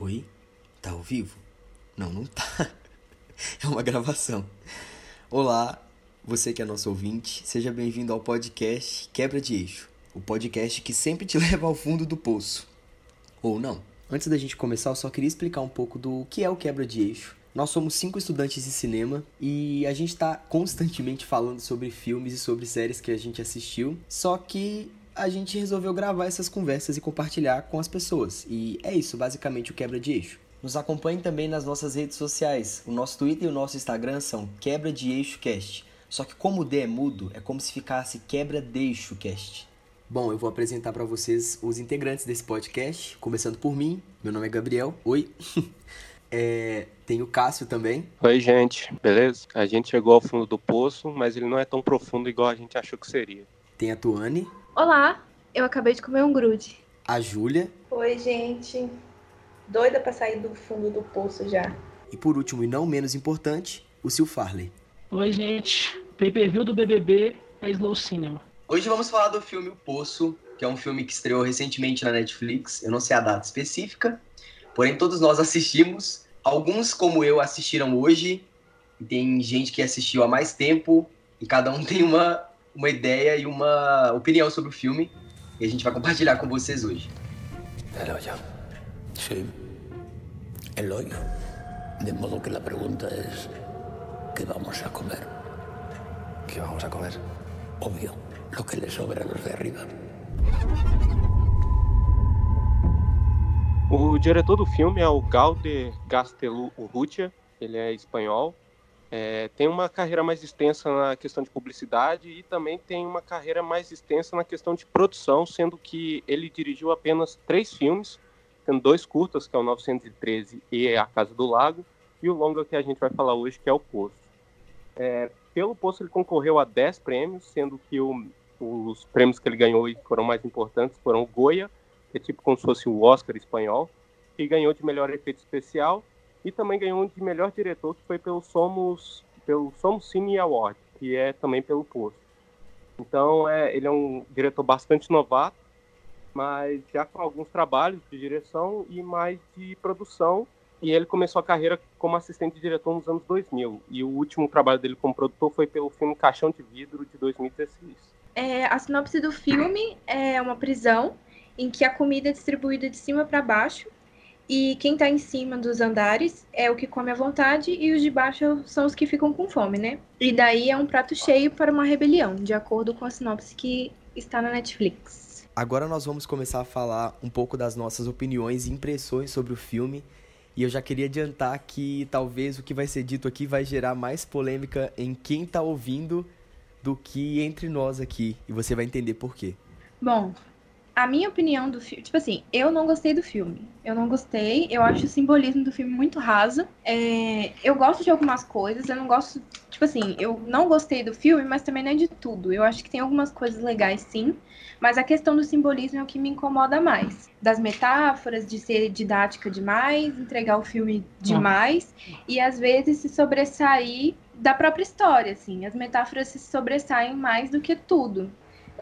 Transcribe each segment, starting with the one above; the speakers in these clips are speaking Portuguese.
Oi? Tá ao vivo? Não, não tá. É uma gravação. Olá, você que é nosso ouvinte, seja bem-vindo ao podcast Quebra de Eixo, o podcast que sempre te leva ao fundo do poço. Ou não. Antes da gente começar, eu só queria explicar um pouco do que é o Quebra de Eixo. Nós somos cinco estudantes de cinema e a gente está constantemente falando sobre filmes e sobre séries que a gente assistiu, só que a gente resolveu gravar essas conversas e compartilhar com as pessoas. E é isso, basicamente, o Quebra de Eixo. Nos acompanhe também nas nossas redes sociais. O nosso Twitter e o nosso Instagram são Quebra de Eixo Cast. Só que como o D é mudo, é como se ficasse Quebra de Eixo Cast. Bom, eu vou apresentar para vocês os integrantes desse podcast, começando por mim. Meu nome é Gabriel. Oi. é, tem o Cássio também. Oi, gente. Beleza? A gente chegou ao fundo do poço, mas ele não é tão profundo igual a gente achou que seria. Tem a Tuane. Olá, eu acabei de comer um grude. A Júlia. Oi, gente. Doida pra sair do fundo do poço já. E por último e não menos importante, o Sil Farley. Oi, gente. Pay-per-view do BBB é Slow Cinema. Hoje vamos falar do filme O Poço, que é um filme que estreou recentemente na Netflix. Eu não sei a data específica, porém todos nós assistimos. Alguns, como eu, assistiram hoje. E tem gente que assistiu há mais tempo. E cada um tem uma uma ideia e uma opinião sobre o filme e a gente vai compartilhar com vocês hoje. El hoyo. Sí. El hoyo. De modo que la pregunta es, ¿qué vamos a comer? ¿Qué vamos a comer? Obvio, lo que le sobra a los de arriba. O diretor do filme é o Galder Gastelu Urrutia, ele é espanhol, é, tem uma carreira mais extensa na questão de publicidade e também tem uma carreira mais extensa na questão de produção, sendo que ele dirigiu apenas três filmes, tendo dois curtas, que é o 913 e A Casa do Lago, e o longa que a gente vai falar hoje, que é o Poço. É, pelo Poço ele concorreu a 10 prêmios, sendo que o, os prêmios que ele ganhou e foram mais importantes foram o Goya, que é tipo como se fosse o Oscar espanhol, que ganhou de melhor efeito especial, e também ganhou um de melhor diretor, que foi pelo Somos, pelo Somos Cine Award, que é também pelo Poço. Então, é, ele é um diretor bastante novato, mas já com alguns trabalhos de direção e mais de produção. E ele começou a carreira como assistente de diretor nos anos 2000. E o último trabalho dele como produtor foi pelo filme Caixão de Vidro, de 2016. É, a sinopse do filme é uma prisão em que a comida é distribuída de cima para baixo e quem está em cima dos andares é o que come à vontade e os de baixo são os que ficam com fome, né? E daí é um prato cheio para uma rebelião, de acordo com a sinopse que está na Netflix. Agora nós vamos começar a falar um pouco das nossas opiniões e impressões sobre o filme. E eu já queria adiantar que talvez o que vai ser dito aqui vai gerar mais polêmica em quem está ouvindo do que entre nós aqui. E você vai entender por quê. Bom, a minha opinião do filme, tipo assim, eu não gostei do filme. Eu não gostei, eu acho o simbolismo do filme muito raso. É, eu gosto de algumas coisas, eu não gosto, tipo assim, eu não gostei do filme, mas também não é de tudo. Eu acho que tem algumas coisas legais, sim, mas a questão do simbolismo é o que me incomoda mais. Das metáforas, de ser didática demais, entregar o filme demais, e às vezes se sobressair da própria história, assim. As metáforas se sobressaem mais do que tudo.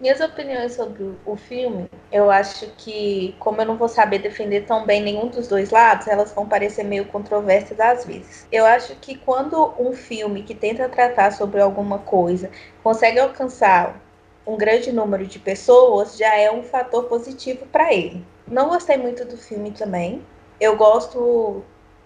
Minhas opiniões sobre o filme, eu acho que, como eu não vou saber defender tão bem nenhum dos dois lados, elas vão parecer meio controversas às vezes. Eu acho que quando um filme que tenta tratar sobre alguma coisa consegue alcançar um grande número de pessoas, já é um fator positivo para ele. Não gostei muito do filme também. Eu gosto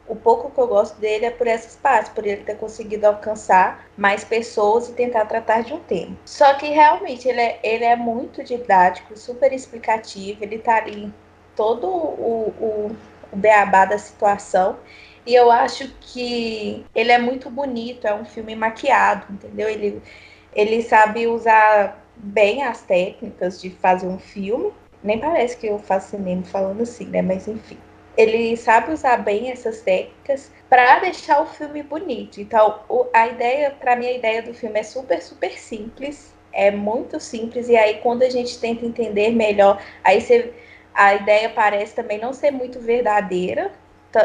o pouco que eu gosto dele é por essas partes, por ele ter conseguido alcançar mais pessoas e tentar tratar de um tema. Só que realmente ele é, ele é muito didático, super explicativo, ele tá ali todo o, o, o beabá da situação. E eu acho que ele é muito bonito, é um filme maquiado, entendeu? Ele, ele sabe usar bem as técnicas de fazer um filme. Nem parece que eu faço cinema falando assim, né? Mas enfim ele sabe usar bem essas técnicas para deixar o filme bonito. Então, o, a ideia, para mim, a ideia do filme é super, super simples, é muito simples, e aí quando a gente tenta entender melhor, aí você, a ideia parece também não ser muito verdadeira,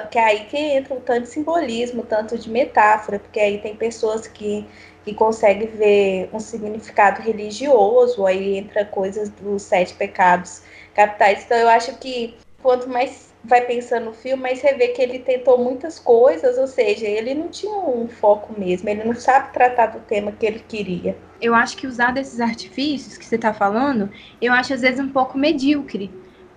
que é aí que entra o tanto de simbolismo, tanto de metáfora, porque aí tem pessoas que, que conseguem ver um significado religioso, aí entra coisas dos sete pecados capitais. Então eu acho que quanto mais vai pensando no filme, mas você vê que ele tentou muitas coisas, ou seja, ele não tinha um foco mesmo, ele não sabe tratar do tema que ele queria. Eu acho que usar desses artifícios que você está falando, eu acho às vezes um pouco medíocre,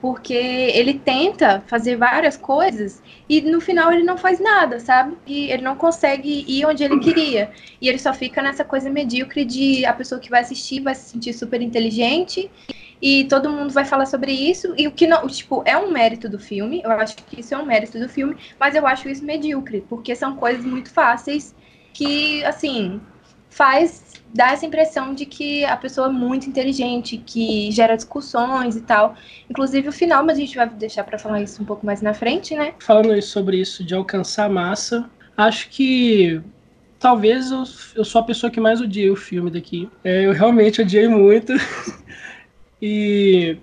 porque ele tenta fazer várias coisas e no final ele não faz nada, sabe? E ele não consegue ir onde ele queria. E ele só fica nessa coisa medíocre de a pessoa que vai assistir vai se sentir super inteligente e todo mundo vai falar sobre isso. E o que não, tipo, é um mérito do filme, eu acho que isso é um mérito do filme, mas eu acho isso medíocre, porque são coisas muito fáceis que, assim, faz dá essa impressão de que a pessoa é muito inteligente, que gera discussões e tal. Inclusive o final, mas a gente vai deixar para falar isso um pouco mais na frente, né? Falando sobre isso de alcançar massa, acho que talvez eu, eu sou a pessoa que mais odiei o filme daqui. É, eu realmente odiei muito. E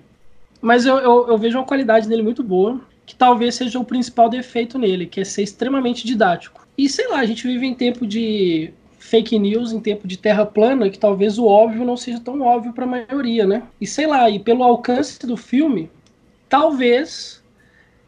mas eu, eu, eu, vejo uma qualidade nele muito boa, que talvez seja o principal defeito nele, que é ser extremamente didático. E sei lá, a gente vive em tempo de fake news, em tempo de terra plana, que talvez o óbvio não seja tão óbvio para a maioria, né? E sei lá, e pelo alcance do filme, talvez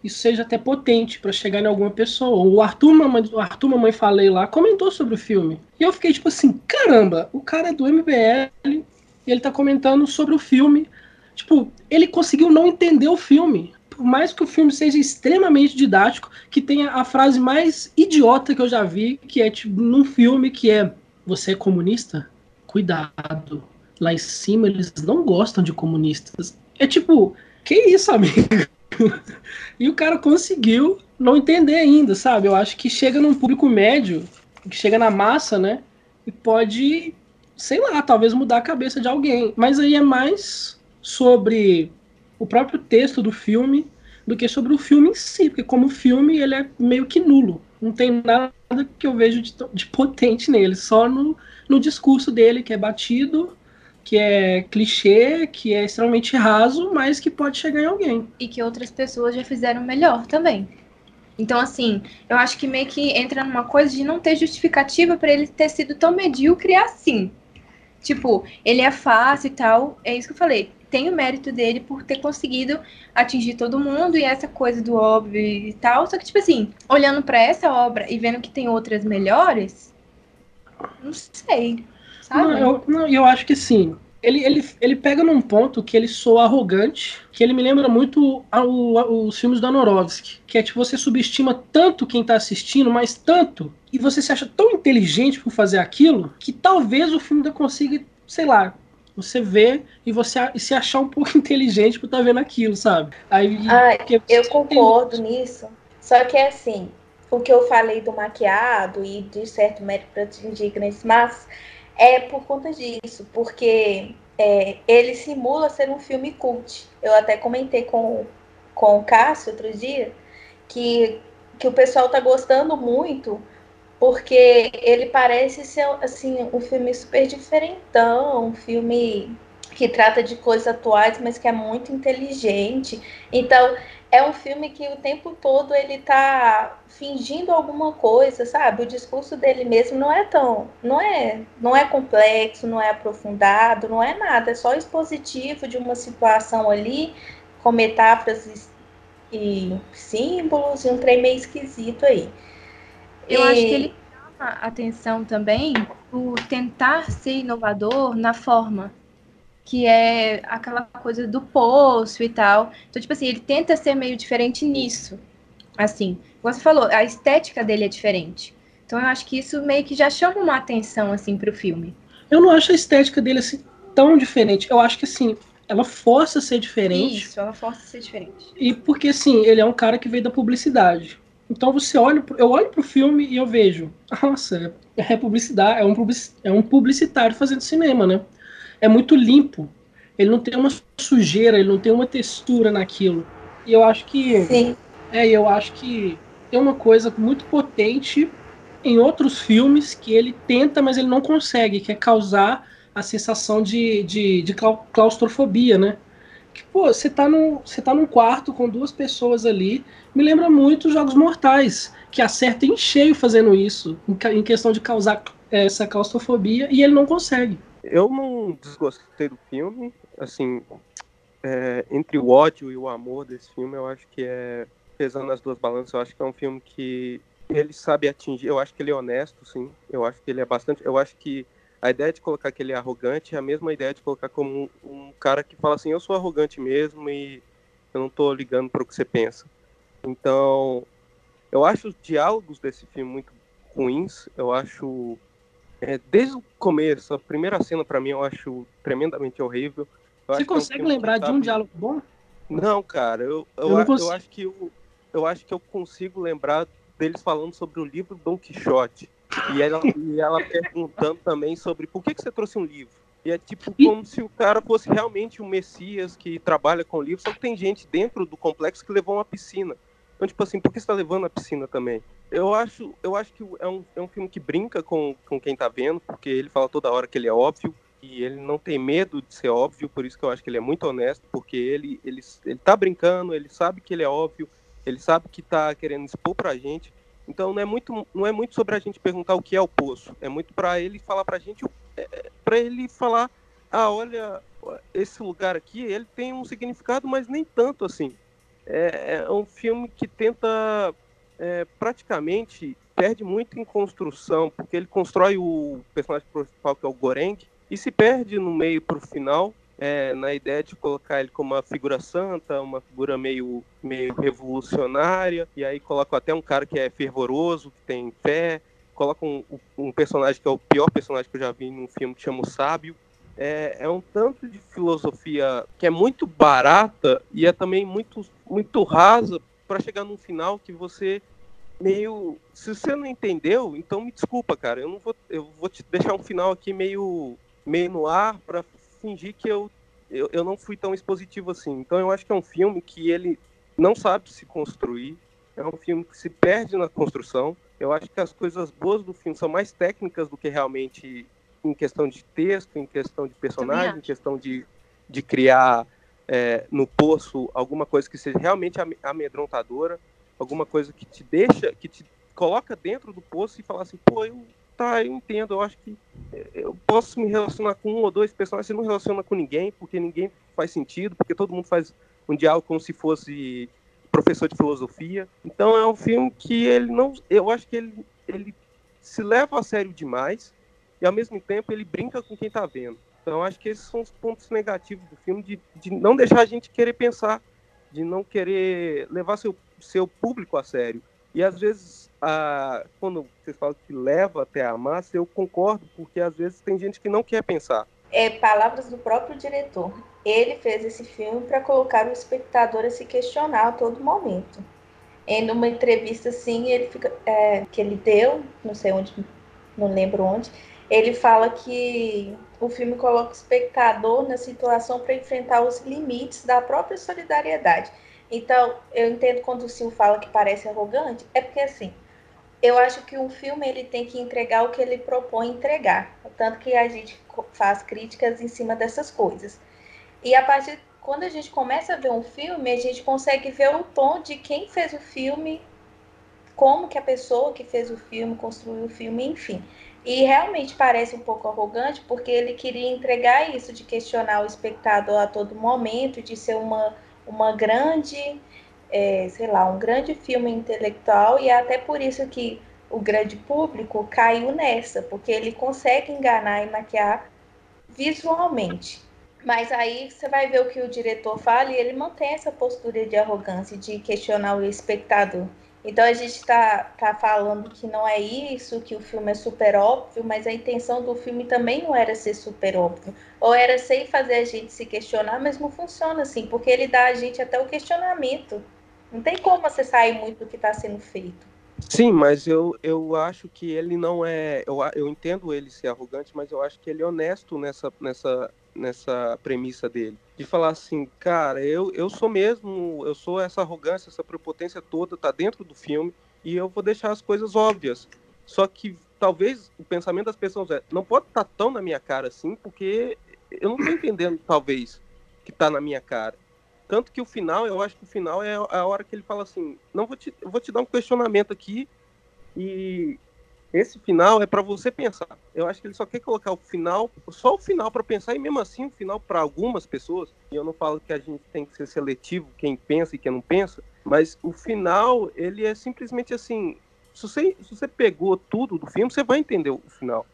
isso seja até potente para chegar em alguma pessoa. O Arthur, mamãe, o Arthur Mamãe Falei lá comentou sobre o filme. E eu fiquei tipo assim, caramba, o cara é do MBL ele tá comentando sobre o filme Tipo, ele conseguiu não entender o filme. Por mais que o filme seja extremamente didático, que tenha a frase mais idiota que eu já vi, que é tipo, num filme que é Você é comunista? Cuidado. Lá em cima eles não gostam de comunistas. É tipo, que isso, amigo? e o cara conseguiu não entender ainda, sabe? Eu acho que chega num público médio, que chega na massa, né? E pode, sei lá, talvez mudar a cabeça de alguém. Mas aí é mais sobre o próprio texto do filme do que sobre o filme em si, porque como filme ele é meio que nulo. Não tem nada que eu vejo de, de potente nele, só no, no discurso dele, que é batido, que é clichê, que é extremamente raso, mas que pode chegar em alguém. E que outras pessoas já fizeram melhor também. Então, assim, eu acho que meio que entra numa coisa de não ter justificativa para ele ter sido tão medíocre assim. Tipo, ele é fácil e tal, é isso que eu falei tem o mérito dele por ter conseguido atingir todo mundo e essa coisa do óbvio e tal. Só que, tipo assim, olhando para essa obra e vendo que tem outras melhores, não sei. Sabe? Não, eu, não, eu acho que sim. Ele, ele, ele pega num ponto que ele soa arrogante, que ele me lembra muito ao, ao, os filmes do Anorovski, que é tipo, você subestima tanto quem tá assistindo, mas tanto, e você se acha tão inteligente por fazer aquilo, que talvez o filme ainda consiga, sei lá, você vê e você e se achar um pouco inteligente por estar tá vendo aquilo, sabe? Aí, ah, eu concordo nisso. Só que é assim, o que eu falei do maquiado e de certo mérito para indignas, mas é por conta disso, porque é, ele simula ser um filme cult. Eu até comentei com, com o Cássio outro dia que, que o pessoal tá gostando muito porque ele parece ser assim um filme super diferentão, um filme que trata de coisas atuais, mas que é muito inteligente. Então, é um filme que o tempo todo ele tá fingindo alguma coisa, sabe? O discurso dele mesmo não é tão, não é, não é complexo, não é aprofundado, não é nada, é só expositivo de uma situação ali com metáforas e símbolos e um trem meio esquisito aí. Eu e... acho que ele atenção também por tentar ser inovador na forma, que é aquela coisa do poço e tal. Então, tipo assim, ele tenta ser meio diferente nisso. Assim, você falou, a estética dele é diferente. Então, eu acho que isso meio que já chama uma atenção, assim, pro filme. Eu não acho a estética dele, assim, tão diferente. Eu acho que, assim, ela força a ser diferente. Isso, ela força a ser diferente. E porque, assim, ele é um cara que veio da publicidade. Então você olha, eu olho pro filme e eu vejo, nossa, é publicidade, é um, é um publicitário fazendo cinema, né? É muito limpo. Ele não tem uma sujeira, ele não tem uma textura naquilo. E eu acho que. Sim. É, eu acho que tem uma coisa muito potente em outros filmes que ele tenta, mas ele não consegue, que é causar a sensação de, de, de claustrofobia, né? Que, pô, você tá, num, você tá num quarto com duas pessoas ali. Me lembra muito Jogos Mortais, que acerta em cheio fazendo isso, em, questão de causar essa claustrofobia, e ele não consegue. Eu não desgostei do filme, assim, é, entre o ódio e o amor desse filme, eu acho que é pesando as duas balanças, eu acho que é um filme que ele sabe atingir, eu acho que ele é honesto, sim. Eu acho que ele é bastante, eu acho que a ideia de colocar que ele é arrogante é a mesma ideia de colocar como um, um cara que fala assim, eu sou arrogante mesmo e eu não tô ligando para o que você pensa. Então, eu acho os diálogos desse filme muito ruins, eu acho é, desde o começo, a primeira cena para mim eu acho tremendamente horrível. Eu Você consegue é um lembrar de um diálogo bom? Não, cara, eu, eu, eu, eu acho que eu, eu acho que eu consigo lembrar deles falando sobre o livro Dom Quixote. E ela, e ela perguntando também sobre por que, que você trouxe um livro. E é tipo como se o cara fosse realmente um messias que trabalha com livros, só que tem gente dentro do complexo que levou uma piscina. Então, tipo assim, por que você tá levando a piscina também? Eu acho, eu acho que é um, é um filme que brinca com, com quem tá vendo, porque ele fala toda hora que ele é óbvio, e ele não tem medo de ser óbvio, por isso que eu acho que ele é muito honesto, porque ele, ele, ele tá brincando, ele sabe que ele é óbvio, ele sabe que tá querendo expor pra gente, então não é muito, não é muito sobre a gente perguntar o que é o poço, é muito para ele falar para a gente, é, é para ele falar, ah, olha, esse lugar aqui, ele tem um significado, mas nem tanto assim. É, é um filme que tenta é, praticamente perde muito em construção, porque ele constrói o personagem principal que é o Goreng e se perde no meio para o final é, na ideia de colocar ele como uma figura santa, uma figura meio, meio revolucionária, e aí colocam até um cara que é fervoroso, que tem fé, colocam um, um, personagem que é o pior personagem que eu já vi num filme que chama o Sábio. É, é um tanto de filosofia que é muito barata e é também muito, muito rasa para chegar num final que você meio. Se você não entendeu, então me desculpa, cara. Eu não vou, eu vou te deixar um final aqui meio, meio no ar para fingir que eu, eu, eu não fui tão expositivo assim. Então eu acho que é um filme que ele não sabe se construir, é um filme que se perde na construção. Eu acho que as coisas boas do filme são mais técnicas do que realmente em questão de texto, em questão de personagem, em questão de, de criar é, no poço alguma coisa que seja realmente amedrontadora, alguma coisa que te deixa, que te coloca dentro do poço e fala assim, pô, eu tá, eu entendo, eu acho que é, eu posso me relacionar com um ou dois personagens, você não relaciona com ninguém, porque ninguém faz sentido, porque todo mundo faz um diálogo como se fosse professor de filosofia. Então é um filme que ele não, eu acho que ele, ele se leva a sério demais e ao mesmo tempo ele brinca com quem está vendo. Então acho que esses são os pontos negativos do filme de, de não deixar a gente querer pensar, de não querer levar seu seu público a sério. E às vezes, a, quando vocês falam que leva até a massa, eu concordo, porque às vezes tem gente que não quer pensar. É palavras do próprio diretor. Ele fez esse filme para colocar o espectador a se questionar a todo momento. Em uma entrevista assim, ele fica, é, que ele deu, não sei onde, não lembro onde, ele fala que o filme coloca o espectador na situação para enfrentar os limites da própria solidariedade. Então, eu entendo quando o Sil fala que parece arrogante, é porque assim, eu acho que um filme ele tem que entregar o que ele propõe entregar, tanto que a gente faz críticas em cima dessas coisas. E a partir quando a gente começa a ver um filme, a gente consegue ver o tom de quem fez o filme, como que a pessoa que fez o filme construiu o filme, enfim. E realmente parece um pouco arrogante, porque ele queria entregar isso de questionar o espectador a todo momento, de ser uma uma grande, é, sei lá, um grande filme intelectual e é até por isso que o grande público caiu nessa, porque ele consegue enganar e maquiar visualmente. Mas aí você vai ver o que o diretor fala e ele mantém essa postura de arrogância, de questionar o espectador. Então a gente está tá falando que não é isso, que o filme é super óbvio, mas a intenção do filme também não era ser super óbvio. Ou era sem fazer a gente se questionar, mas não funciona assim, porque ele dá a gente até o questionamento. Não tem como você sair muito do que está sendo feito. Sim, mas eu, eu acho que ele não é. Eu, eu entendo ele ser arrogante, mas eu acho que ele é honesto nessa, nessa, nessa premissa dele. De falar assim, cara, eu, eu sou mesmo, eu sou essa arrogância, essa prepotência toda, tá dentro do filme, e eu vou deixar as coisas óbvias. Só que talvez o pensamento das pessoas é, não pode estar tá tão na minha cara assim, porque eu não tô entendendo, talvez, que tá na minha cara. Tanto que o final, eu acho que o final é a hora que ele fala assim, não vou te, vou te dar um questionamento aqui e esse final é para você pensar. Eu acho que ele só quer colocar o final, só o final para pensar, e mesmo assim o final para algumas pessoas, e eu não falo que a gente tem que ser seletivo, quem pensa e quem não pensa, Mas o final, ele é simplesmente assim. Se você, se você pegou tudo do filme, você vai entender o final.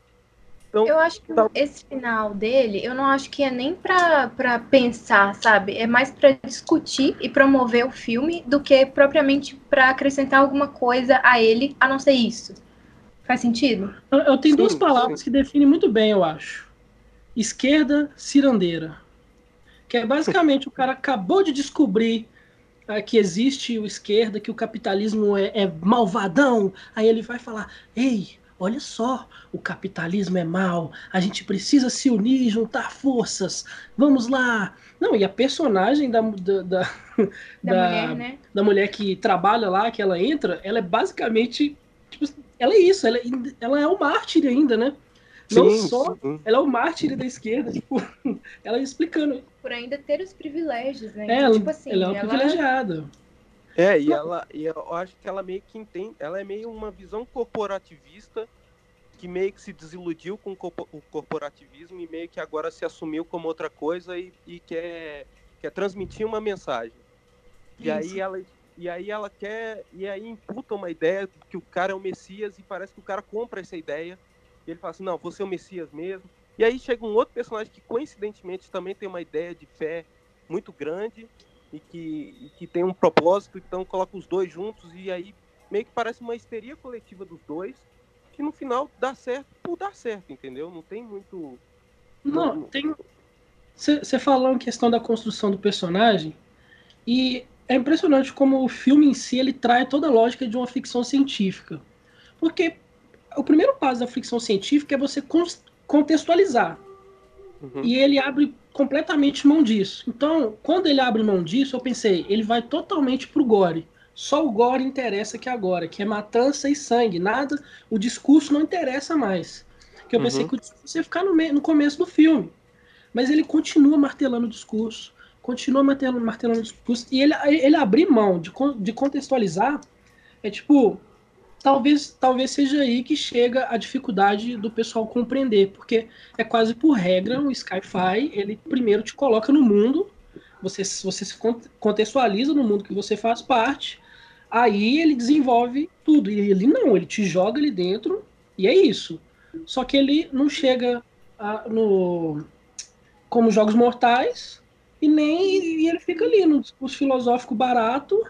Então, eu acho que tá... esse final dele, eu não acho que é nem pra pensar, sabe? É mais pra discutir e promover o filme do que propriamente pra acrescentar alguma coisa a ele, a não ser isso. Faz sentido? Eu, eu tenho sim, duas palavras sim. que definem muito bem, eu acho. Esquerda cirandeira. Que é basicamente o cara acabou de descobrir uh, que existe o esquerda, que o capitalismo é, é malvadão. Aí ele vai falar: Ei, olha só, o capitalismo é mal, a gente precisa se unir, juntar forças, vamos lá. Não, e a personagem da, da, da, da, mulher, né? da mulher que trabalha lá, que ela entra, ela é basicamente, tipo, ela é isso, ela é, ela é um mártir ainda, né? Não sim, só, sim. ela é o mártir da esquerda, tipo, ela explicando. Por ainda ter os privilégios, né? É, então, ela, tipo assim, ela é uma ela... privilegiada. É, e ela, e eu acho que ela meio que entende, ela é meio uma visão corporativista que meio que se desiludiu com o corporativismo e meio que agora se assumiu como outra coisa e, e quer, quer transmitir uma mensagem. E aí ela e aí ela quer e aí imputa uma ideia que o cara é o Messias e parece que o cara compra essa ideia. E ele fala assim: "Não, você é o Messias mesmo". E aí chega um outro personagem que coincidentemente também tem uma ideia de fé muito grande e que, e que tem um propósito, então coloca os dois juntos e aí meio que parece uma histeria coletiva dos dois, que no final dá certo por dar certo, entendeu? Não tem muito. Não, não... tem. Você falou em questão da construção do personagem, e é impressionante como o filme em si ele traz toda a lógica de uma ficção científica. Porque o primeiro passo da ficção científica é você contextualizar. Uhum. E ele abre completamente mão disso. Então, quando ele abre mão disso, eu pensei, ele vai totalmente pro gore. Só o gore interessa que agora, que é matança e sangue. Nada, o discurso não interessa mais. Que eu pensei uhum. que o discurso ia ficar no, no começo do filme. Mas ele continua martelando o discurso, continua martelando, martelando o discurso. E ele, ele abrir mão de, de contextualizar é tipo, talvez, talvez seja aí que chega a dificuldade do pessoal compreender, porque é quase por regra o Skyfi, ele primeiro te coloca no mundo, você, você se contextualiza no mundo que você faz parte, aí ele desenvolve tudo, e ele não, ele te joga ali dentro, e é isso. Só que ele não chega a, no como jogos mortais, e nem e ele fica ali no discurso filosófico barato,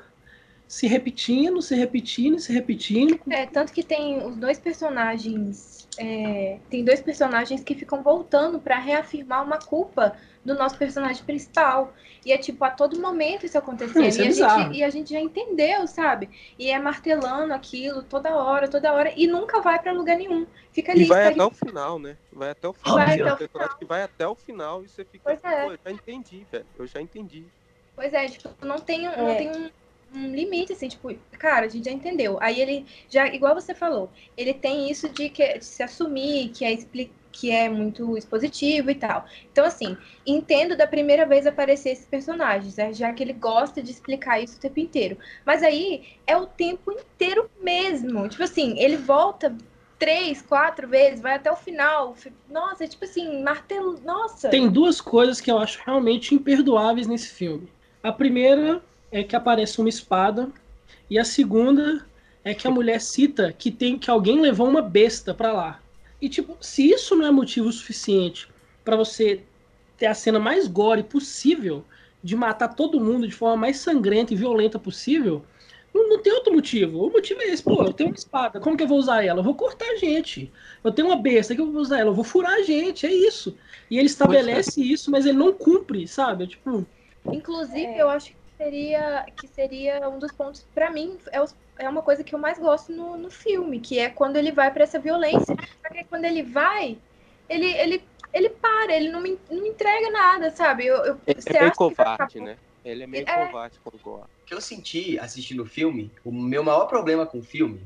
se repetindo, se repetindo, se repetindo. É, tanto que tem os dois personagens. É, tem dois personagens que ficam voltando para reafirmar uma culpa do nosso personagem principal. E é tipo, a todo momento isso acontecendo. Isso é e, a gente, e, a gente, já entendeu, sabe? E é martelando aquilo toda hora, toda hora, e nunca vai para lugar nenhum. Fica ali. E vai até o final, né? Vai até o final. Vai até o final. que vai até o final e você fica. Pois é. Pô, eu já entendi, velho. Eu já entendi. Pois é, tipo, não tem, é. não tem um, um limite, assim, tipo, cara, a gente já entendeu. Aí ele já, igual você falou, ele tem isso de, que, de se assumir, que é explicar que é muito expositivo e tal. Então, assim, entendo da primeira vez aparecer esses personagens, né? já que ele gosta de explicar isso o tempo inteiro. Mas aí é o tempo inteiro mesmo. Tipo assim, ele volta três, quatro vezes, vai até o final. Nossa, é tipo assim, martelo. Nossa. Tem duas coisas que eu acho realmente imperdoáveis nesse filme. A primeira é que aparece uma espada e a segunda é que a mulher cita que tem que alguém levou uma besta para lá. E tipo, se isso não é motivo suficiente para você ter a cena mais gore possível de matar todo mundo de forma mais sangrenta e violenta possível, não, não, tem outro motivo. O motivo é esse, pô, eu tenho uma espada, como que eu vou usar ela? Eu vou cortar a gente. Eu tenho uma besta, que eu vou usar ela? Eu vou furar a gente, é isso. E ele estabelece isso, mas ele não cumpre, sabe? Tipo, Inclusive, é. eu acho seria que seria um dos pontos para mim é, os, é uma coisa que eu mais gosto no, no filme que é quando ele vai para essa violência. Porque quando ele vai ele ele ele para ele não me, não me entrega nada sabe? Eu, eu é, é meio covarde né? Ele é meio é... covarde gosta o que eu senti assistindo o filme o meu maior problema com o filme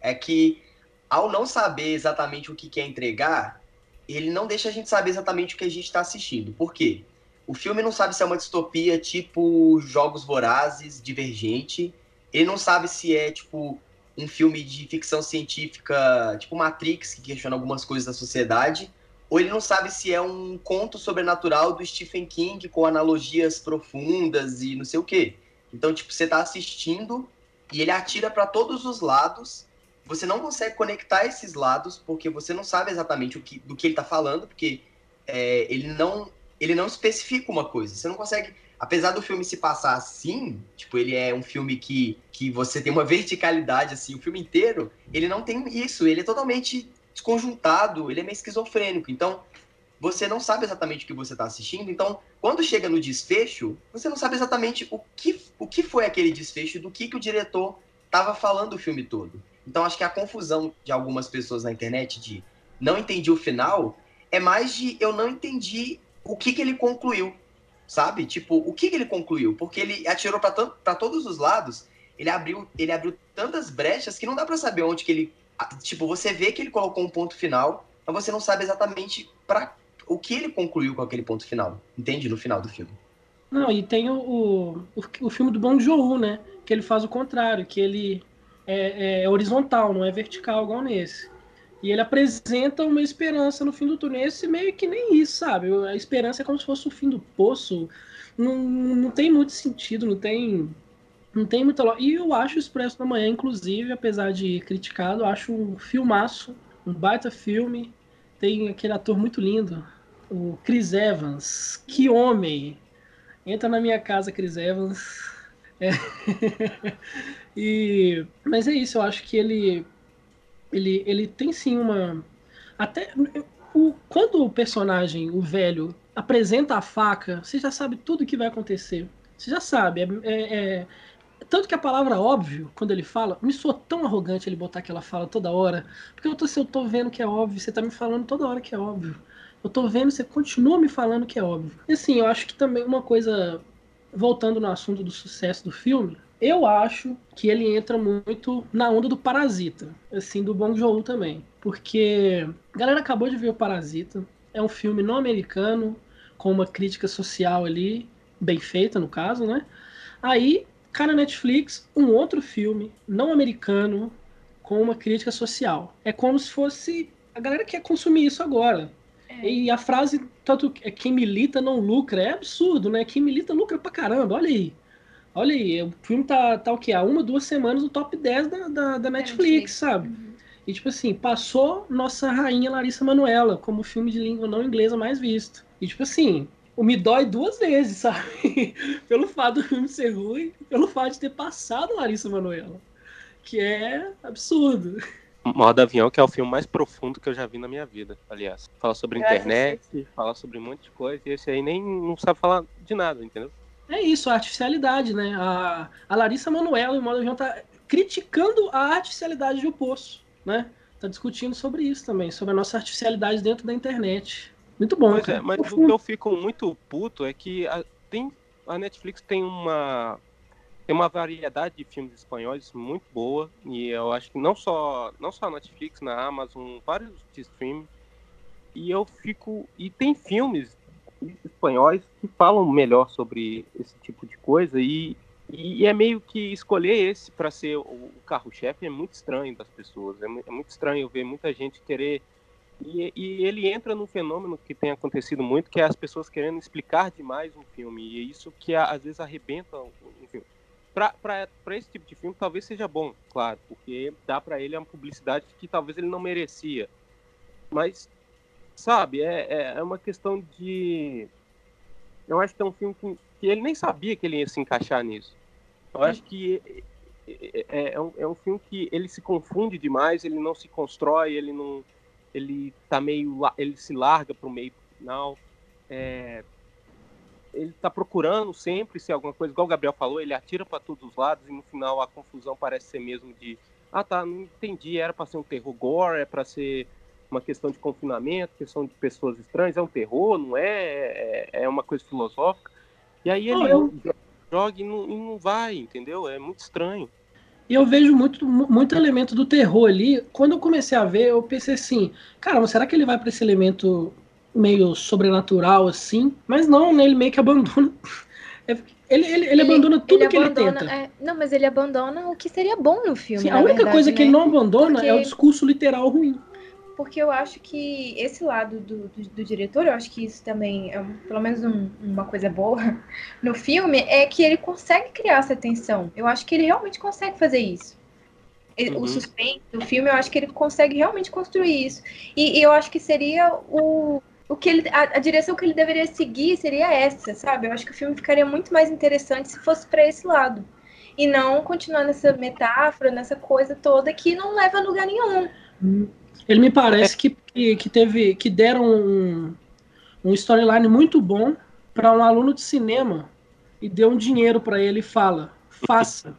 é que ao não saber exatamente o que quer entregar ele não deixa a gente saber exatamente o que a gente está assistindo. Por quê? O filme não sabe se é uma distopia tipo Jogos Vorazes, Divergente. Ele não sabe se é tipo um filme de ficção científica, tipo Matrix, que questiona algumas coisas da sociedade. Ou ele não sabe se é um conto sobrenatural do Stephen King com analogias profundas e não sei o quê. Então, tipo, você tá assistindo e ele atira para todos os lados. Você não consegue conectar esses lados porque você não sabe exatamente o que, do que ele tá falando, porque é, ele não ele não especifica uma coisa. Você não consegue apesar do filme se passar assim, tipo, ele é um filme que, que você tem uma verticalidade, assim, o filme inteiro, ele não tem isso, ele é totalmente desconjuntado, ele é meio esquizofrênico. Então, você não sabe exatamente o que você está assistindo. Então, quando chega no desfecho, você não sabe exatamente o que, o que foi aquele desfecho, do que, que o diretor estava falando o filme todo. Então, acho que a confusão de algumas pessoas na internet de não entendi o final é mais de eu não entendi o que, que ele concluiu sabe? Tipo, o que, ele concluiu? Porque ele atirou para todos os lados, ele abriu, ele abriu tantas brechas que não dá para saber onde que ele. Tipo, você vê que ele colocou um ponto final, mas você não sabe exatamente para o que ele concluiu com aquele ponto final. Entende? No final do filme. Não, e tem o, o, o filme do Bong Joon, né? Que ele faz o contrário, que ele é, é horizontal, não é vertical igual nesse. E ele apresenta uma esperança no fim do túnel. Esse meio que nem isso, sabe? A esperança é como se fosse o fim do poço. Não, não tem muito sentido, não tem. Não tem muita E eu acho o Expresso da Manhã, inclusive, apesar de criticado, acho um filmaço, um baita filme. Tem aquele ator muito lindo, o Chris Evans. Que homem! Entra na minha casa, Chris Evans. É. e, mas é isso, eu acho que ele ele, ele tem sim uma. Até. O, quando o personagem, o velho, apresenta a faca, você já sabe tudo o que vai acontecer. Você já sabe. É, é, é, tanto que a palavra óbvio, quando ele fala, me soa tão arrogante ele botar aquela fala toda hora. Porque eu tô, eu tô vendo que é óbvio, você tá me falando toda hora que é óbvio. Eu tô vendo, você continua me falando que é óbvio. E assim, eu acho que também uma coisa, voltando no assunto do sucesso do filme, eu acho que ele entra muito na onda do Parasita, assim, do Bong Joon também. Porque a galera acabou de ver o Parasita, é um filme não americano, com uma crítica social ali, bem feita no caso, né? Aí, cai na Netflix, um outro filme não americano, com uma crítica social. É como se fosse. A galera quer consumir isso agora. É. E a frase, tanto é quem milita não lucra, é absurdo, né? Quem milita lucra pra caramba, olha aí. Olha aí, o filme tá, tá o quê? Há uma, duas semanas no top 10 da, da, da Netflix, Netflix, sabe? Uhum. E tipo assim, passou nossa rainha Larissa Manuela como filme de língua não inglesa mais visto. E tipo assim, o me dói duas vezes, sabe? pelo fato do filme ser ruim, pelo fato de ter passado Larissa Manuela. Que é absurdo. Modo Avião, que é o filme mais profundo que eu já vi na minha vida, aliás. Fala sobre internet, fala sobre um monte de coisa, e esse aí nem não sabe falar de nada, entendeu? É isso, a artificialidade, né? A, a Larissa Manoela, em modo avião, tá criticando a artificialidade do poço, né? Tá discutindo sobre isso também, sobre a nossa artificialidade dentro da internet. Muito bom, é, mas o que eu fico muito puto é que a, tem, a Netflix tem uma tem uma variedade de filmes espanhóis muito boa e eu acho que não só não só a Netflix, na Amazon, vários de streaming e eu fico e tem filmes espanhóis que falam melhor sobre esse tipo de coisa e, e é meio que escolher esse para ser o carro-chefe é muito estranho das pessoas. É, é, muito estranho ver muita gente querer. E, e, ele entra num fenômeno que tem acontecido muito, que é as pessoas querendo explicar demais um filme. E é isso que às vezes arrebenta um filme. Para esse tipo de filme, talvez seja bom, claro, porque dá para ele uma publicidade que talvez ele não merecia. Mas Sabe, é, é, é uma questão de. Eu acho que é um filme que, que ele nem sabia que ele ia se encaixar nisso. Eu acho que é, é, é, um, é um filme que ele se confunde demais, ele não se constrói, ele não. Ele tá meio. Ele se larga pro meio final. É, ele tá procurando sempre ser alguma coisa, igual o Gabriel falou, ele atira para todos os lados e no final a confusão parece ser mesmo de ah tá, não entendi, era para ser um terror gore, é para ser uma questão de confinamento, questão de pessoas estranhas, é um terror, não é? É, é uma coisa filosófica. E aí ele eu... joga e não, e não vai, entendeu? É muito estranho. E eu vejo muito, muito elemento do terror ali. Quando eu comecei a ver, eu pensei assim, cara, será que ele vai para esse elemento meio sobrenatural assim? Mas não, né? Ele meio que abandona. É, ele, ele, ele, ele, abandona tudo ele que abandona, ele tenta. É, não, mas ele abandona o que seria bom no filme. Sim, a única verdade, coisa né? que ele não abandona Porque... é o discurso literal ruim. Porque eu acho que esse lado do, do, do diretor, eu acho que isso também é pelo menos um, uma coisa boa no filme, é que ele consegue criar essa tensão. Eu acho que ele realmente consegue fazer isso. Uhum. O suspense do filme, eu acho que ele consegue realmente construir isso. E, e eu acho que seria o, o que ele, a, a, direção que ele deveria seguir seria essa, sabe? Eu acho que o filme ficaria muito mais interessante se fosse para esse lado. E não continuar nessa metáfora, nessa coisa toda que não leva a lugar nenhum. Hum. Ele me parece que, que, que teve que deram um, um storyline muito bom para um aluno de cinema e deu um dinheiro para ele e fala: faça.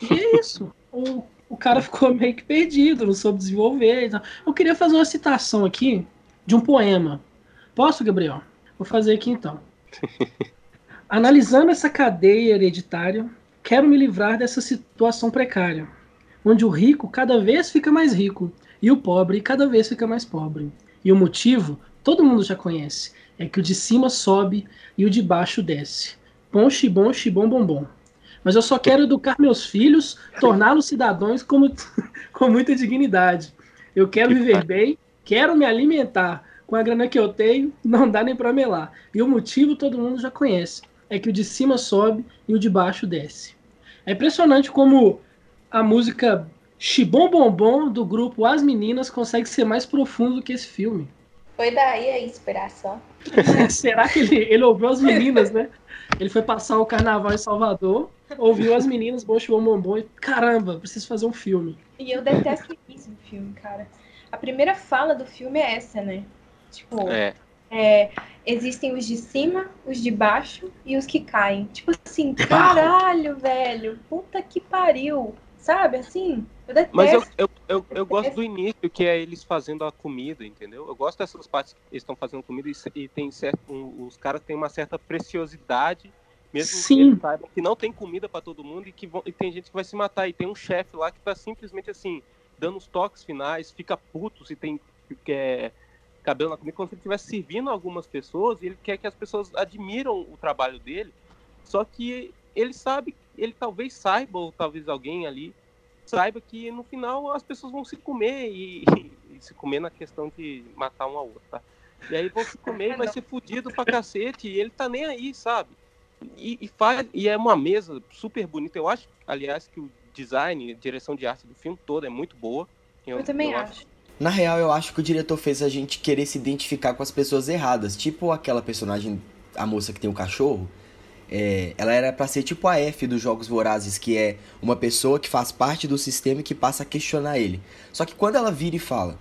e é isso. O, o cara ficou meio que perdido, não soube desenvolver. Eu queria fazer uma citação aqui de um poema. Posso, Gabriel? Vou fazer aqui então. Analisando essa cadeia hereditária, quero me livrar dessa situação precária, onde o rico cada vez fica mais rico e o pobre cada vez fica mais pobre. E o motivo, todo mundo já conhece, é que o de cima sobe e o de baixo desce. Bom, xibom, xibom, bom, bom. Mas eu só quero educar meus filhos, torná-los cidadãos com, com muita dignidade. Eu quero viver bem, quero me alimentar. Com a grana que eu tenho, não dá nem para melar. E o motivo todo mundo já conhece. É que o de cima sobe e o de baixo desce. É impressionante como a música Chibom Bombom do grupo As Meninas consegue ser mais profundo que esse filme. Foi daí a inspiração. Será que ele, ele ouviu as meninas, né? Ele foi passar o carnaval em Salvador, ouviu as meninas, bom, chibom, bombom, e caramba, preciso fazer um filme. E eu detesto o início do filme, cara. A primeira fala do filme é essa, né? Tipo, é. É, existem os de cima, os de baixo e os que caem. Tipo assim, caralho, velho, puta que pariu. Sabe, assim, eu. Mas eu, eu, eu, eu gosto do início, que é eles fazendo a comida, entendeu? Eu gosto dessas partes que eles estão fazendo comida e, e tem certo, um, os caras têm uma certa preciosidade, mesmo Sim. que eles saibam que não tem comida para todo mundo e que vão, e tem gente que vai se matar. E tem um chefe lá que tá simplesmente assim, dando os toques finais, fica puto se tem que é, cabelo na comida, como se ele estivesse servindo algumas pessoas e ele quer que as pessoas admiram o trabalho dele. Só que ele sabe ele talvez saiba, ou talvez alguém ali saiba que no final as pessoas vão se comer e, e se comer na questão de matar um ao outro, tá? E aí vão se comer e vai ser fudido pra cacete e ele tá nem aí, sabe? E, e, faz, e é uma mesa super bonita. Eu acho, aliás, que o design, a direção de arte do filme todo é muito boa. Eu, eu também eu acho. acho. Na real, eu acho que o diretor fez a gente querer se identificar com as pessoas erradas. Tipo aquela personagem, a moça que tem o um cachorro é, ela era para ser tipo a F dos Jogos Vorazes, que é uma pessoa que faz parte do sistema e que passa a questionar ele. Só que quando ela vira e fala,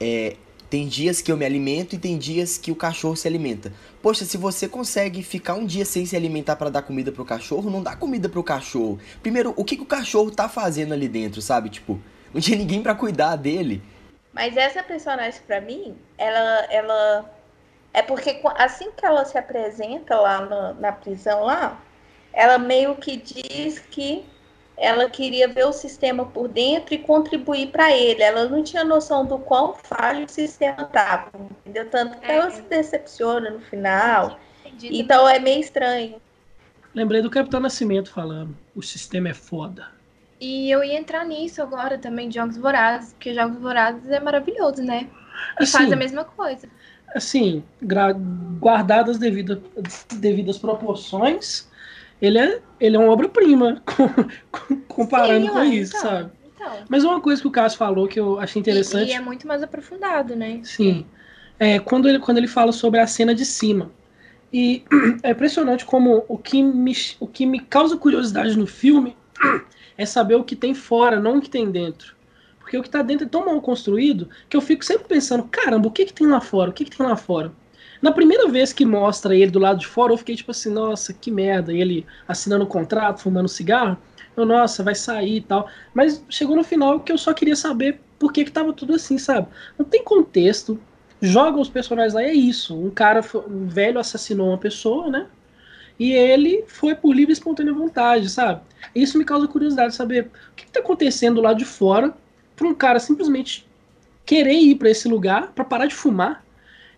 é, tem dias que eu me alimento e tem dias que o cachorro se alimenta. Poxa, se você consegue ficar um dia sem se alimentar para dar comida pro cachorro, não dá comida pro cachorro. Primeiro, o que, que o cachorro tá fazendo ali dentro, sabe? Tipo, não tinha ninguém para cuidar dele. Mas essa personagem, para mim, ela, ela é porque assim que ela se apresenta lá na, na prisão lá, ela meio que diz que ela queria ver o sistema por dentro e contribuir para ele. Ela não tinha noção do quão falho o sistema estava, entendeu? Tanto que ela é. se decepciona no final. Então é meio estranho. Lembrei do Capitão Nascimento falando: o sistema é foda. E eu ia entrar nisso agora também, Jogos Vorazes, porque Jogos Vorazes é maravilhoso, né? E assim, faz a mesma coisa assim, guardadas devidas devidas proporções, ele é, ele é uma obra-prima comparando Sim, com isso, então, sabe? Então. Mas uma coisa que o Cássio falou que eu achei interessante. E, e é muito mais aprofundado, né? Sim. É, quando, ele, quando ele fala sobre a cena de cima. E é impressionante como o que, me, o que me causa curiosidade no filme é saber o que tem fora, não o que tem dentro. Porque o que tá dentro é tão mal construído que eu fico sempre pensando, caramba, o que que tem lá fora? O que que tem lá fora? Na primeira vez que mostra ele do lado de fora, eu fiquei tipo assim, nossa, que merda. E ele assinando o contrato, fumando cigarro. Eu, nossa, vai sair e tal. Mas chegou no final que eu só queria saber por que que tava tudo assim, sabe? Não tem contexto. Joga os personagens lá e é isso. Um cara, um velho assassinou uma pessoa, né? E ele foi por livre e espontânea vontade, sabe? Isso me causa curiosidade de saber o que, que tá acontecendo lá de fora para um cara simplesmente querer ir para esse lugar para parar de fumar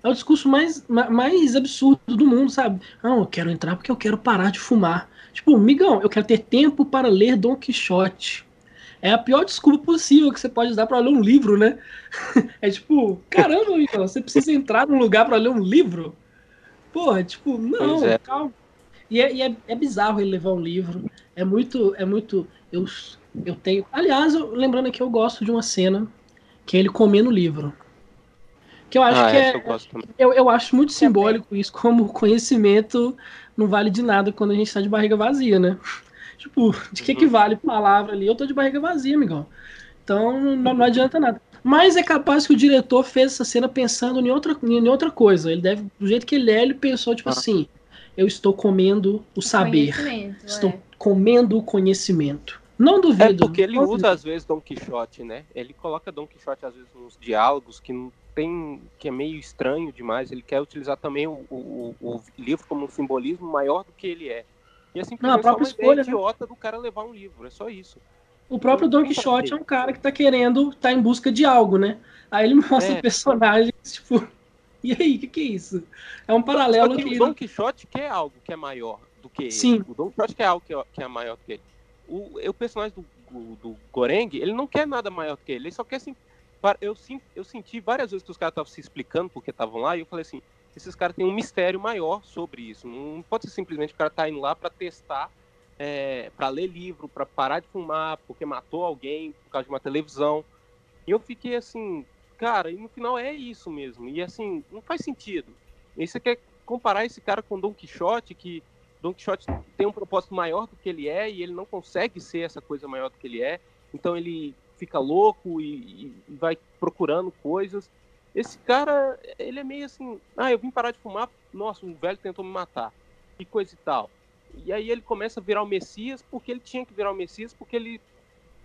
é o discurso mais, mais absurdo do mundo, sabe? Não, eu quero entrar porque eu quero parar de fumar. Tipo, migão, eu quero ter tempo para ler Don Quixote. é a pior desculpa possível que você pode dar para ler um livro, né? É tipo, caramba, Igor, você precisa entrar num lugar para ler um livro? Porra, tipo, não, é. calma. E, é, e é, é, bizarro ele levar um livro. É muito, é muito. Eu, eu tenho. Aliás, eu, lembrando que eu gosto de uma cena que é ele comendo o livro. Que eu acho ah, que é. Eu, eu, eu, acho muito simbólico isso, como conhecimento não vale de nada quando a gente está de barriga vazia, né? Tipo, de que, uhum. que vale palavra ali? Eu tô de barriga vazia, amigão. Então não, não, adianta nada. Mas é capaz que o diretor fez essa cena pensando em outra, em outra coisa. Ele deve, do jeito que ele é, ele pensou, tipo ah. assim, eu estou comendo o saber. Estou é. comendo o conhecimento. Não duvido. É porque ele usa às vezes Don Quixote, né? Ele coloca Don Quixote às vezes nos diálogos que não tem, que é meio estranho demais. Ele quer utilizar também o, o, o livro como um simbolismo maior do que ele é. E é simplesmente não, a própria escolha, né? idiota né? do cara levar um livro, é só isso. O próprio Don Quixote é um cara que tá querendo, tá em busca de algo, né? Aí ele mostra é. personagens, tipo, e aí, o que, que é isso? É um paralelo. que... O Don Quixote quer algo que é maior do que Sim. ele. O Don Quixote quer algo que é, que é maior do que ele. O, o personagem do, do, do Goreng, ele não quer nada maior que ele, ele só quer assim. Eu, eu senti várias vezes que os caras estavam se explicando porque estavam lá, e eu falei assim: esses caras têm um mistério maior sobre isso. Não pode ser simplesmente o cara tá indo lá para testar, é, para ler livro, para parar de fumar, porque matou alguém por causa de uma televisão. E eu fiquei assim, cara, e no final é isso mesmo. E assim, não faz sentido. E você quer comparar esse cara com Don Quixote, que Don Quixote tem um propósito maior do que ele é e ele não consegue ser essa coisa maior do que ele é. Então ele fica louco e, e vai procurando coisas. Esse cara, ele é meio assim, ah, eu vim parar de fumar, nossa, um velho tentou me matar, e coisa e tal. E aí ele começa a virar o Messias porque ele tinha que virar o Messias porque ele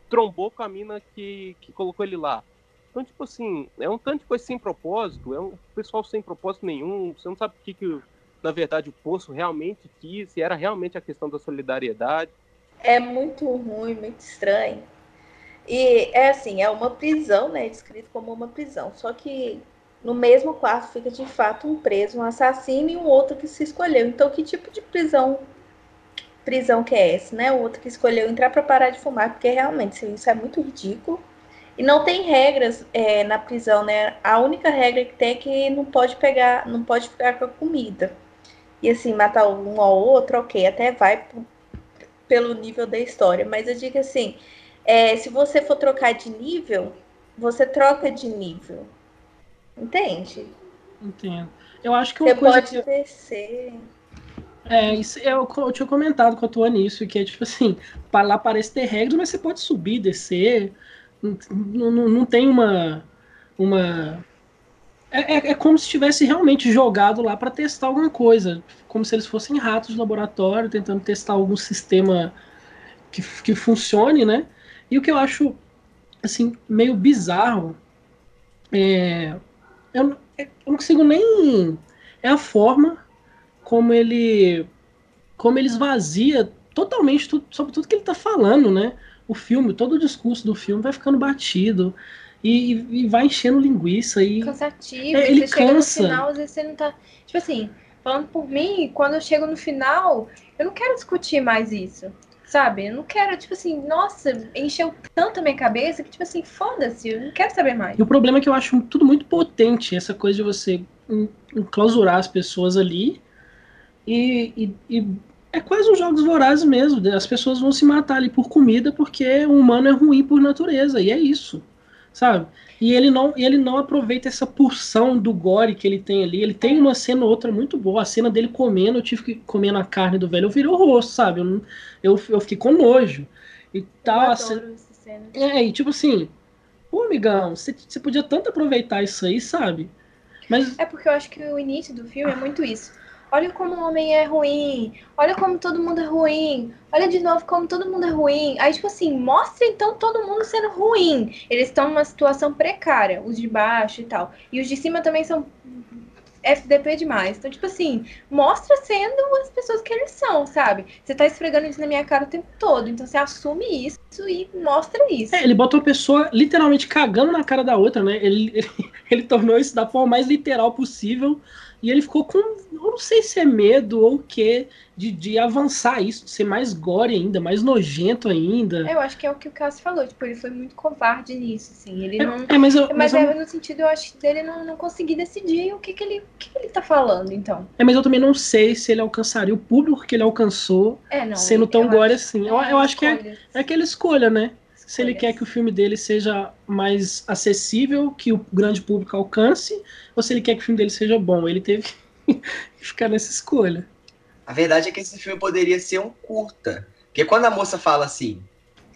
trombou com a mina que, que colocou ele lá. Então, tipo assim, é um tanto de coisa sem propósito, é um pessoal sem propósito nenhum, você não sabe o que, que na verdade, o Poço realmente quis, se era realmente a questão da solidariedade. É muito ruim, muito estranho. E é assim, é uma prisão, né? Descrito como uma prisão. Só que no mesmo quarto fica de fato um preso, um assassino e um outro que se escolheu. Então, que tipo de prisão prisão que é essa, né? O outro que escolheu entrar para parar de fumar, porque realmente isso é muito ridículo. E não tem regras é, na prisão, né? A única regra que tem é que não pode pegar, não pode ficar com a comida. E assim, matar um ao outro, ok, até vai pelo nível da história. Mas eu digo assim, é, se você for trocar de nível, você troca de nível. Entende? Entendo. Eu acho que uma você coisa pode que... descer. É, isso eu, eu tinha comentado com a tua nisso, que é tipo assim, para lá parece ter regras, mas você pode subir, descer. Não, não, não tem uma. uma é, é, é como se tivesse realmente jogado lá para testar alguma coisa. Como se eles fossem ratos de laboratório, tentando testar algum sistema que, que funcione, né? E o que eu acho, assim, meio bizarro é. Eu, eu não consigo nem. É a forma como ele. Como ele esvazia totalmente tudo, sobre tudo que ele está falando, né? O filme, todo o discurso do filme vai ficando batido. E, e, vai enchendo linguiça e cansativo. É, ele você cansa. Chega no final, às vezes você não tá, tipo assim, falando por mim, quando eu chego no final, eu não quero discutir mais isso sabe? Eu não quero, tipo assim, nossa, encheu tanto a minha cabeça que, tipo assim, foda-se, eu não quero saber mais. E o problema é que eu acho tudo muito potente, essa coisa de você enclausurar as pessoas ali e, e, e é quase um jogos vorazes mesmo. As pessoas vão se matar ali por comida porque o humano é ruim por natureza, e é isso, sabe? E ele não, ele não aproveita essa porção do gore que ele tem ali. Ele tem uma cena ou outra muito boa. A cena dele comendo, eu tive que comer a carne do velho, eu virei o rosto, sabe? Eu, eu, eu fiquei com nojo. E tal. Cena... É, e tipo assim, pô, amigão, você, você podia tanto aproveitar isso aí, sabe? Mas... É porque eu acho que o início do filme é muito isso olha como o homem é ruim, olha como todo mundo é ruim, olha de novo como todo mundo é ruim. Aí, tipo assim, mostra então todo mundo sendo ruim. Eles estão numa situação precária, os de baixo e tal. E os de cima também são FDP demais. Então, tipo assim, mostra sendo as pessoas que eles são, sabe? Você tá esfregando isso na minha cara o tempo todo. Então você assume isso e mostra isso. É, ele bota uma pessoa literalmente cagando na cara da outra, né? Ele, ele, ele tornou isso da forma mais literal possível. E ele ficou com, eu não sei se é medo ou o que, de, de avançar isso, de ser mais gore ainda, mais nojento ainda. Eu acho que é o que o Cássio falou, tipo, ele foi muito covarde nisso, assim. Ele É, não. é, mas eu, Mas mas, eu, é no sentido, eu acho, dele não, não conseguir decidir o que, que ele. O que, que ele tá falando, então. é, mas eu também não sei se ele alcançaria o público que ele alcançou, É, não. sendo tão gore acho- assim. Eu, eu acho que é, é aquela escolha, né? Se ele quer que o filme dele seja mais acessível, que o grande público alcance, ou se ele quer que o filme dele seja bom. Ele teve que ficar nessa escolha. A verdade é que esse filme poderia ser um curta. Porque quando a moça fala assim,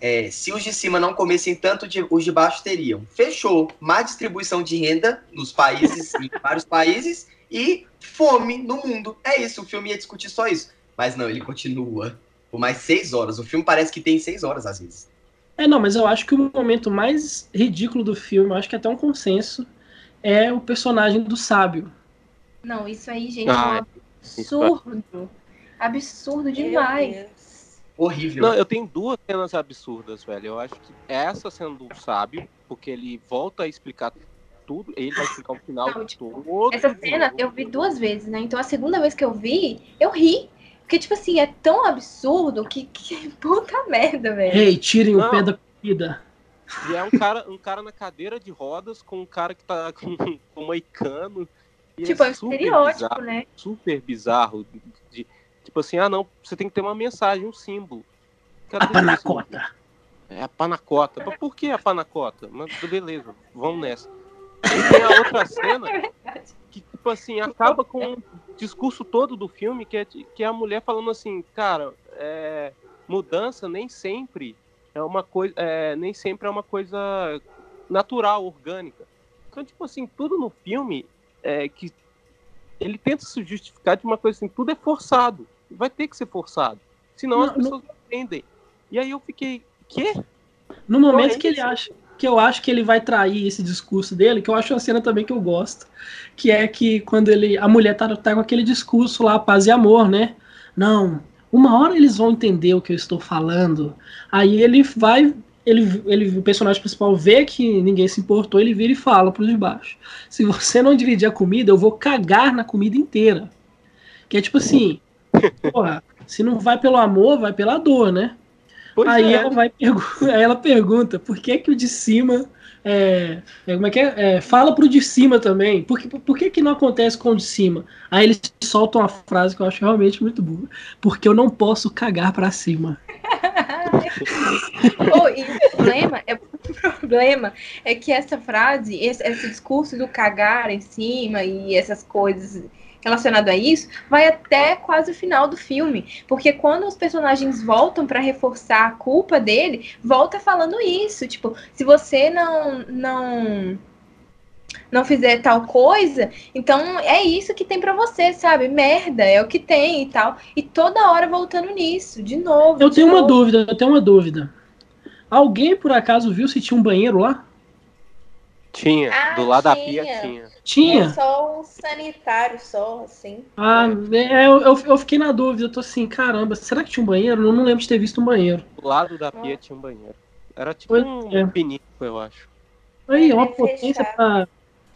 é, se os de cima não comessem tanto, de- os de baixo teriam. Fechou. Má distribuição de renda nos países, em vários países, e fome no mundo. É isso, o filme ia discutir só isso. Mas não, ele continua por mais seis horas. O filme parece que tem seis horas às vezes. É, não, mas eu acho que o momento mais ridículo do filme, eu acho que é até um consenso, é o personagem do sábio. Não, isso aí, gente, Ah, é um absurdo. Absurdo demais. Horrível. Não, eu tenho duas cenas absurdas, velho. Eu acho que essa sendo do sábio, porque ele volta a explicar tudo, ele vai explicar o final Não, de tipo, todo. Essa cena eu vi duas vezes, né? Então a segunda vez que eu vi, eu ri. Porque, tipo assim, é tão absurdo que, que puta merda, velho. Ei, tirem o Não. pé da comida. E é um cara, um cara na cadeira de rodas com um cara que tá com, com um moicano. E Tipo, é um super estereótipo, bizarro, né? super bizarro. de- tipo assim, ah não, você tem que ter uma mensagem, um símbolo. A Cadê o panacota. É a panacota. Mas por que a panacota? Mas beleza, vamos nessa. E tem a outra cena que, tipo assim, acaba com o discurso todo do filme, que é, que é a mulher falando assim, cara, é, mudança nem sempre é uma coisa. é, nem sempre é uma coisa natural, orgânica. Então, tipo assim, tudo no filme é que ele tenta se justificar de uma coisa assim, tudo é forçado. Vai ter que ser forçado. Senão as Não, não- pessoas não entendem. E aí eu fiquei, quê? No momento Então é que ele acha que eu acho que ele vai trair esse discurso dele, que eu acho uma cena também que eu gosto, que é que quando ele a mulher tá, tá com aquele discurso lá, paz e amor, né? Não, uma hora eles vão entender o que eu estou falando. Aí ele vai ele, ele, o personagem principal vê que ninguém se importou, ele vira e fala pro de baixo. Se você não dividir a comida, eu vou cagar na comida inteira. Que é tipo assim, porra, se não vai pelo amor, vai pela dor, né? Pois Aí é. ela vai aí ela pergunta por que, que o de cima é, é, como é que é? É, fala pro de cima também. Por que, por que, que não acontece com o de cima? Aí eles soltam uma frase que eu acho realmente muito boa. Porque eu não posso cagar pra cima. Oh, e o problema é, o problema é que essa frase, esse, esse discurso do cagar em cima e essas coisas relacionado a isso, vai até quase o final do filme, porque quando os personagens voltam para reforçar a culpa dele, volta falando isso, tipo, se você não não não fizer tal coisa, então é isso que tem pra você, sabe? Merda, é o que tem e tal. E toda hora voltando nisso, de novo. Eu de tenho uma novo. dúvida, eu tenho uma dúvida. Alguém por acaso viu se tinha um banheiro lá? Tinha, Ah, do lado da tinha. pia tinha. Tinha? É só um sanitário, só, assim. Ah, é, eu, eu, eu fiquei na dúvida, eu tô assim, caramba, será que tinha um banheiro? Eu não lembro de ter visto um banheiro. Do lado da pia tinha um banheiro. Era tipo um é. pinico, eu acho. Aí, uma É, potência fechado. pra,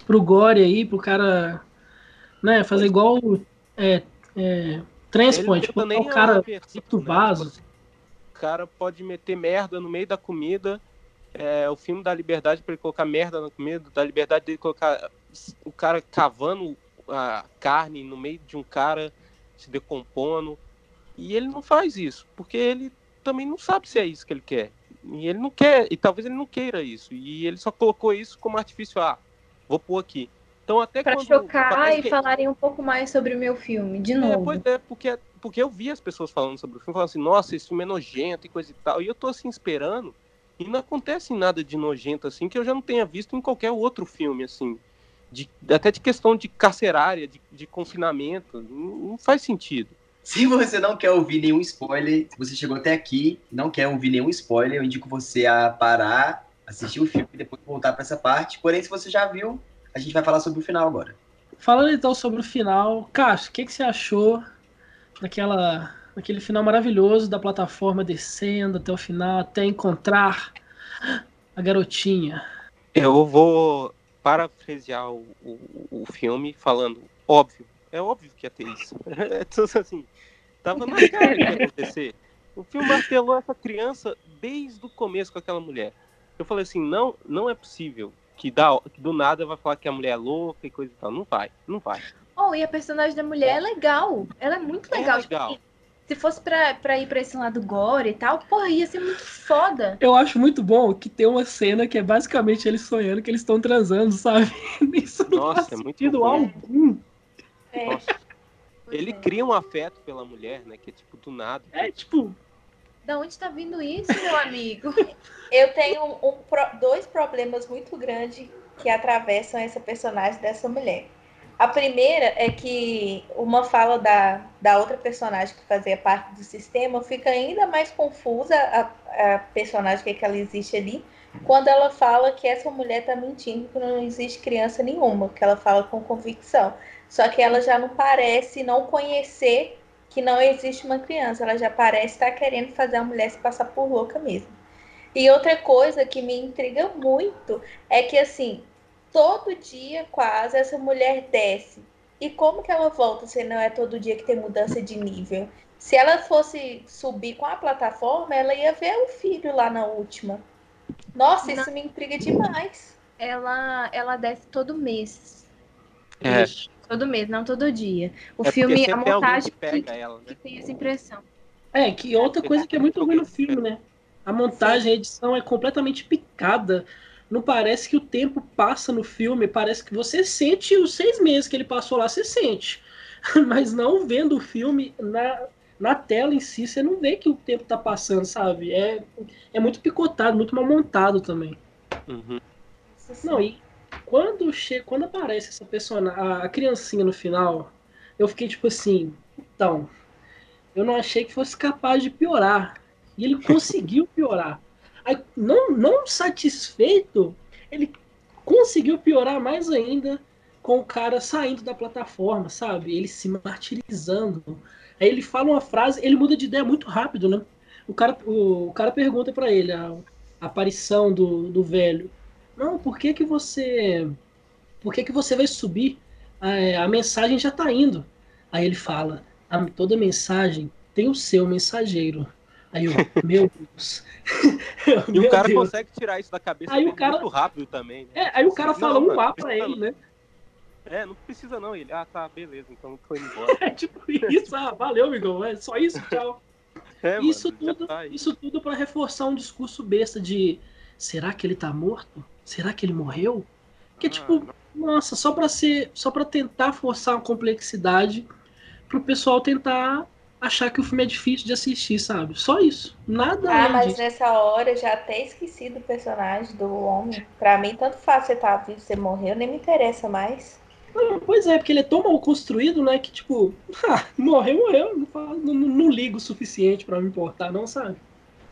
pro Gore aí, pro cara, né, fazer igual é, é, Transplant, nem o cara muito né? vaso. O cara pode meter merda no meio da comida. É, o filme dá liberdade pra ele colocar merda na comida, dá liberdade dele colocar o cara cavando a carne no meio de um cara se decompondo. E ele não faz isso, porque ele também não sabe se é isso que ele quer. E ele não quer, e talvez ele não queira isso. E ele só colocou isso como artifício. Ah, vou pôr aqui. Então até Pra quando chocar parece e que- falarem um pouco mais sobre o meu filme, de é, novo. pois é, porque, porque eu vi as pessoas falando sobre o filme, falando assim, nossa, esse filme é nojento e coisa e tal. E eu tô assim esperando, e não acontece nada de nojento assim que eu já não tenha visto em qualquer outro filme, assim. De, até de questão de carcerária, de, de confinamento. Não, não faz sentido. Se você não quer ouvir nenhum spoiler, se você chegou até aqui não quer ouvir nenhum spoiler, eu indico você a parar, assistir o filme e depois voltar para essa parte. Porém, se você já viu, a gente vai falar sobre o final agora. Falando então sobre o final, Cássio, o que, que você achou daquela, daquele final maravilhoso da plataforma descendo até o final, até encontrar a garotinha? Eu vou parafrasear o, o, o filme falando, óbvio, é óbvio que ia ter isso. É tudo assim, tava na cara que ia acontecer. O filme martelou essa criança desde o começo com aquela mulher. Eu falei assim, não, não é possível que, dá, que do nada vai falar que a mulher é louca e coisa e tal. Não vai, não vai. Oh, e a personagem da mulher é legal. Ela é muito legal. É legal. Tipo, se fosse pra, pra ir pra esse lado gore e tal, porra, ia ser muito foda. Eu acho muito bom que tem uma cena que é basicamente eles sonhando que eles estão transando, sabe? Isso não Nossa, faz é muito sentido bom. algum. É. Nossa. Ele cria um afeto pela mulher, né? Que é tipo do nada. É tipo, Da onde tá vindo isso, meu amigo? Eu tenho um pro- dois problemas muito grandes que atravessam essa personagem dessa mulher. A primeira é que uma fala da, da outra personagem que fazia parte do sistema fica ainda mais confusa, a, a personagem que, é que ela existe ali, quando ela fala que essa mulher tá mentindo, que não existe criança nenhuma, que ela fala com convicção. Só que ela já não parece não conhecer que não existe uma criança, ela já parece estar querendo fazer a mulher se passar por louca mesmo. E outra coisa que me intriga muito é que, assim, todo dia quase essa mulher desce. E como que ela volta se não é todo dia que tem mudança de nível? Se ela fosse subir com a plataforma, ela ia ver o filho lá na última. Nossa, isso me intriga demais. Ela, ela desce todo mês. É. Todo mês, não todo dia. O É filme, a montagem que pega ela, que né? tem essa impressão. É, que outra coisa que é muito ruim no filme, né? A montagem, a edição é completamente picada. Não parece que o tempo passa no filme, parece que você sente os seis meses que ele passou lá, você sente. Mas não vendo o filme na, na tela em si, você não vê que o tempo tá passando, sabe? É, é muito picotado, muito mal montado também. Uhum. Não, e quando chega, quando aparece essa personagem, a, a criancinha no final, eu fiquei tipo assim, então, eu não achei que fosse capaz de piorar. E ele conseguiu piorar. Aí, não, não satisfeito, ele conseguiu piorar mais ainda com o cara saindo da plataforma, sabe? Ele se martirizando. Aí ele fala uma frase, ele muda de ideia muito rápido, né? O cara, o, o cara pergunta pra ele a, a aparição do, do velho. Não, por que que você. Por que que você vai subir? A, a mensagem já tá indo. Aí ele fala: "A- toda mensagem tem o seu mensageiro. Aí eu, meu Deus. E o cara Deus. consegue tirar isso da cabeça Aí o cara- muito rápido também. Né? É, aí o cara Não, fala um mano, A pra ele, né? É, não precisa não. Ele, ah, tá, beleza, então indo embora. É tipo isso, ah, valeu, amigão. É só isso, tchau. É, mano, isso já tudo, tá isso tudo para reforçar um discurso besta de será que ele tá morto? Será que ele morreu? Que Ah, tipo, nossa, só pra ser, só para tentar forçar uma complexidade pro pessoal tentar achar que o filme é difícil de assistir, sabe? Só isso. Nada Ah, mas disso. nessa hora eu já até esqueci do personagem do homem. Pra mim, tanto faz você tá vivo, você morreu, nem me interessa mais. Pois é, porque ele é tão mal construído, né, que tipo, ah, morreu, morreu, não, não, não- ligo o suficiente pra me importar, não, sabe?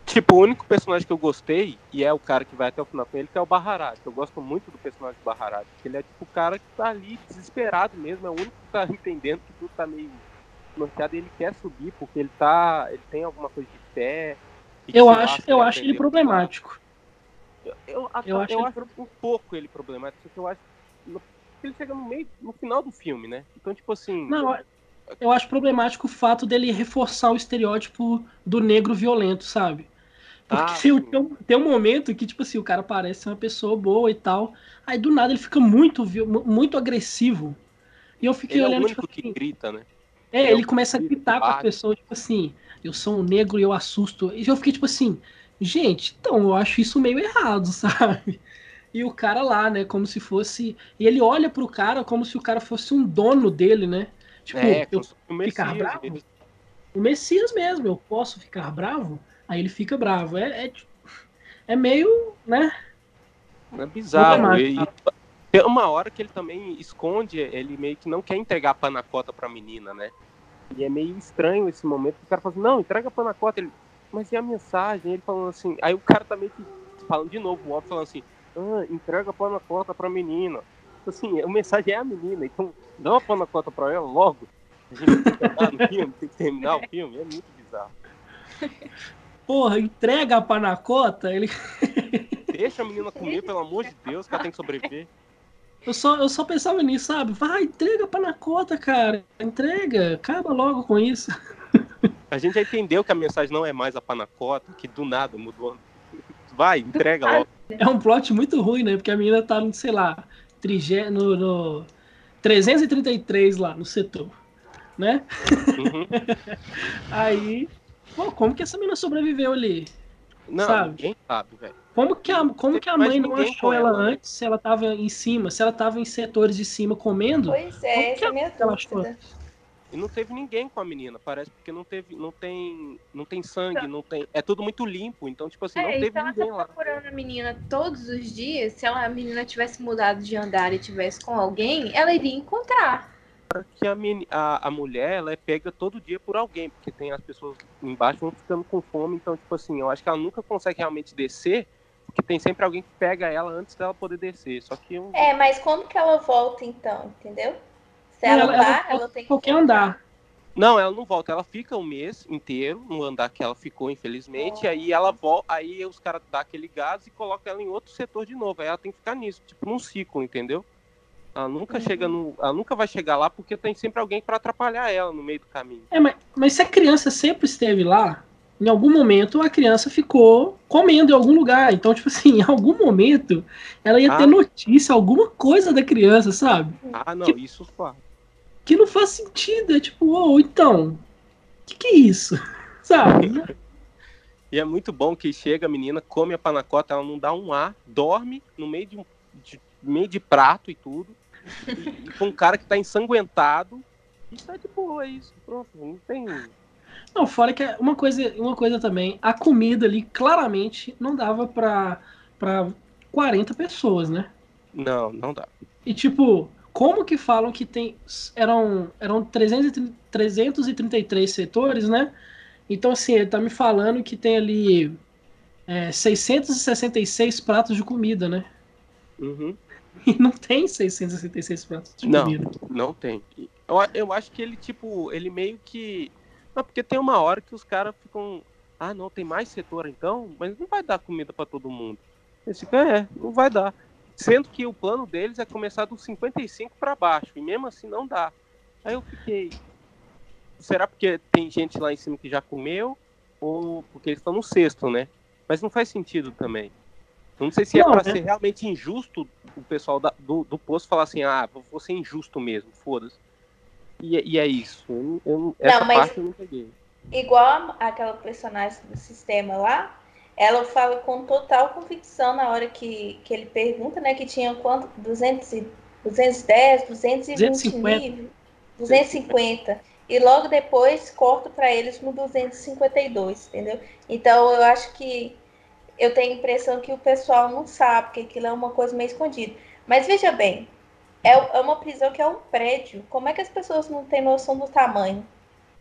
Tipo, o único personagem que eu gostei, e é o cara que vai até o final com ele, que é o Baharad. Eu gosto muito do personagem do Baharad. Porque ele é tipo o cara que tá ali desesperado mesmo, é o único que tá entendendo que tudo tá meio norteado e ele quer subir, porque ele tá. ele tem alguma coisa de fé. e que Eu acho, eu ele acho ele problemático. Eu, eu, acho, Eu eu acho acho, ele um pouco ele problemático, só que eu acho ele chega no meio, no final do filme, né? Então, tipo assim. Não, eu acho problemático o fato dele reforçar o estereótipo do negro violento, sabe? Porque Ah, tem, um- sim. tem um, tem um momento que, tipo assim, o cara parece uma pessoa boa e tal. Aí do nada ele fica muito, muito agressivo. E eu fiquei ele é o olhando, único tipo que assim, grita, né? É, ele começa a gritar com as bate. pessoas, tipo assim, eu sou um negro e eu assusto. E eu fiquei tipo assim, gente, então eu acho isso meio errado, sabe? E o cara lá, né, como se fosse. E ele olha pro cara como se o cara fosse um dono dele, né? Tipo, é, eu ficar bravo? ele- o Messias mesmo, eu posso ficar bravo? Aí ele fica bravo. É, é, é meio, né? É bizarro. E, tem uma hora que ele também esconde, ele meio que não quer entregar a panacota pra menina, né? E é meio estranho esse momento que o cara fala assim, não, entrega a panacota. Ele, mas e a mensagem? Ele falando assim, aí o cara tá meio que falando de novo, o óbvio falando assim, ah, entrega a panacota pra menina. Assim, a mensagem é a menina, então dá uma panacota pra ela logo. A gente tem que no filme, tem que terminar o filme, é muito bizarro. Porra, entrega a panacota, ele. Deixa a menina comer, pelo amor de Deus, que ela tem que sobreviver. Eu só, eu só pensava nisso, sabe? Vai, entrega pra Nakota, cara. Entrega. Acaba logo com isso. A gente já entendeu que a mensagem não é mais a panacota, que do nada mudou. Vai, entrega logo. É um plot muito ruim, né? Porque a menina tá, no, sei lá, trigé, no, no 333 lá no setor, né? Uhum. Aí, pô, como que essa menina sobreviveu ali? Não, Sabe? ninguém sabe, velho. Como que a, como que a mãe não ninguém achou ela ela, né? antes, se ela tava em cima, se ela tava em setores de cima comendo? Pois é, Como essa que é a minha ela achou? E não teve ninguém com a menina, parece, porque não teve, não tem, não tem sangue, não tem, é tudo muito limpo, então tipo assim, não É, teve então ela ninguém tá lá. procurando a menina todos os dias. Se ela, a menina tivesse mudado de andar e tivesse com alguém, ela iria encontrar. Que a, meni- a, a mulher, ela é pega todo dia por alguém, porque tem as pessoas embaixo vão ficando com fome, então tipo assim, eu acho que ela nunca consegue realmente descer, porque tem sempre alguém que pega ela antes dela poder descer. Só que eu, É, mas como que ela volta então, entendeu? Se Ela- ela, ela vai, volta ela tem que Qualquer andar. Não, ela não volta, ela fica um mês inteiro no andar que ela ficou, infelizmente, e aí ela volta, aí os caras dão aquele gás e colocam ela em outro setor de novo. Aí ela tem que ficar nisso, tipo, num ciclo, entendeu? Ela nunca Uhum. chega no. Ela nunca vai chegar lá porque tem sempre alguém pra atrapalhar ela no meio do caminho. É, mas, mas se a criança sempre esteve lá, em algum momento a criança ficou comendo em algum lugar. Então, tipo assim, em algum momento ela ia ter Ah. notícia, alguma coisa da criança, sabe? Ah, não, Que- isso claro. Que não faz sentido. É tipo, ô, então, o que, que é isso? Sabe? E é muito bom que chega a menina, come a panacota, ela não dá um ar, dorme no meio de um de- meio de prato e tudo. E, e com um cara que tá ensanguentado. E tá de boa, é isso. Pronto, não tem. Não, fora que é uma coisa, uma coisa também, a comida ali claramente não dava pra, pra 40 pessoas, né? Não, não dá. E tipo, como que falam que tem. Eram, eram 330 333 setores, né? Então, assim, ele tá me falando que tem ali é, 666 pratos de comida, né? Uhum. E não tem 666 pratos de Não. comida. Não tem. Eu, eu acho que ele, tipo, ele meio que. Não, porque tem uma hora que os caras ficam. Ah, não, tem mais setor então? Mas não vai dar comida pra todo mundo. Eles ficam, é, não vai dar. Sendo que o plano deles é começar dos 55 pra baixo. E mesmo assim não dá. Aí eu fiquei. Será porque tem gente lá em cima que já comeu? Ou porque eles estão no sexto, né? Mas não faz sentido também. Não sei se é Não, pra né? ser realmente injusto o pessoal da- do, do posto falar assim, ah, vou ser injusto mesmo, foda-se. E, e é isso. Eu, eu- essa mas- parte eu não peguei. Igual aquela personagem do sistema lá, ela fala com total convicção na hora que, que ele pergunta, né? Que tinha quanto? 200 e, 210, 220 250. mil, 250. E logo depois corta para eles no 252, entendeu? Então eu acho que eu tenho a impressão que o pessoal não sabe, que aquilo é uma coisa meio escondida. Mas veja bem, é, é uma prisão que é um prédio. Como é que as pessoas não têm noção do tamanho?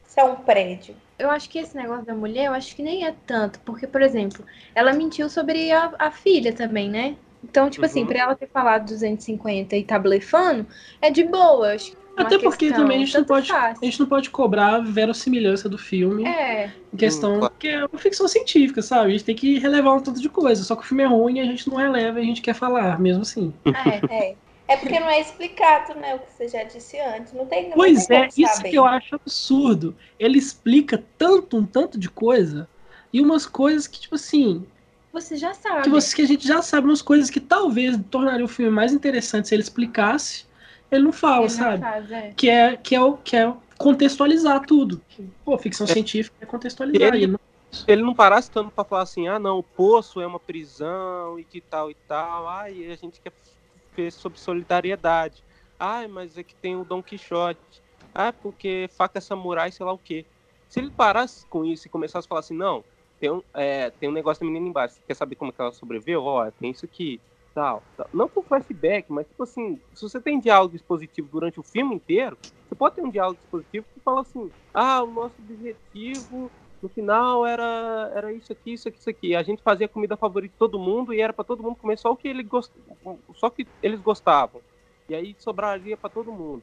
Se é um prédio. Eu acho que esse negócio da mulher, eu acho que nem é tanto. Porque, por exemplo, ela mentiu sobre a, a filha também, né? Então, tipo assim, Uhum. pra ela ter falado 250 e tá blefando, é de boa. Acho que é Até porque questão, também a gente, não pode, a gente não pode cobrar a verossimilhança do filme É, em questão Hum, que é uma ficção científica, sabe? A gente tem que relevar um tanto de coisa. Só que o filme é ruim e a gente não releva e a gente quer falar, mesmo assim. é. É. É porque não é explicado, né? O que você já disse antes. Não tem, não Pois tem é, isso que eu acho absurdo. Ele explica tanto, um tanto de coisa, e umas coisas que, tipo assim, Você já sabe. que, você, que a gente já sabe, umas coisas que talvez tornariam o filme mais interessante se ele explicasse, ele não fala, Ele não sabe? faz, é. Que é, que, é, o- que é contextualizar tudo. Pô, ficção científica é contextualizar. Ele- não- Se ele não parasse tanto pra falar assim, ah não, o poço é uma prisão e que tal e tal, ai, a gente quer ver sobre solidariedade. Ai, mas é que tem o Dom Quixote. Ah, porque faca samurai, sei lá o quê. Se ele parasse com isso e começasse a falar assim, não, tem um, é, tem um negócio da menina embaixo, quer saber como que ela sobreviveu? Ó, tem isso aqui, tal, tal. Não com flashback, mas tipo assim, se você tem diálogo expositivo durante o filme inteiro, você pode ter um diálogo expositivo que fala assim, ah, o nosso objetivo no final era, era isso aqui, isso aqui, isso aqui. A gente fazia a comida favorita de todo mundo e era para todo mundo comer só o que ele gost... só que eles gostavam. E aí sobraria para todo mundo.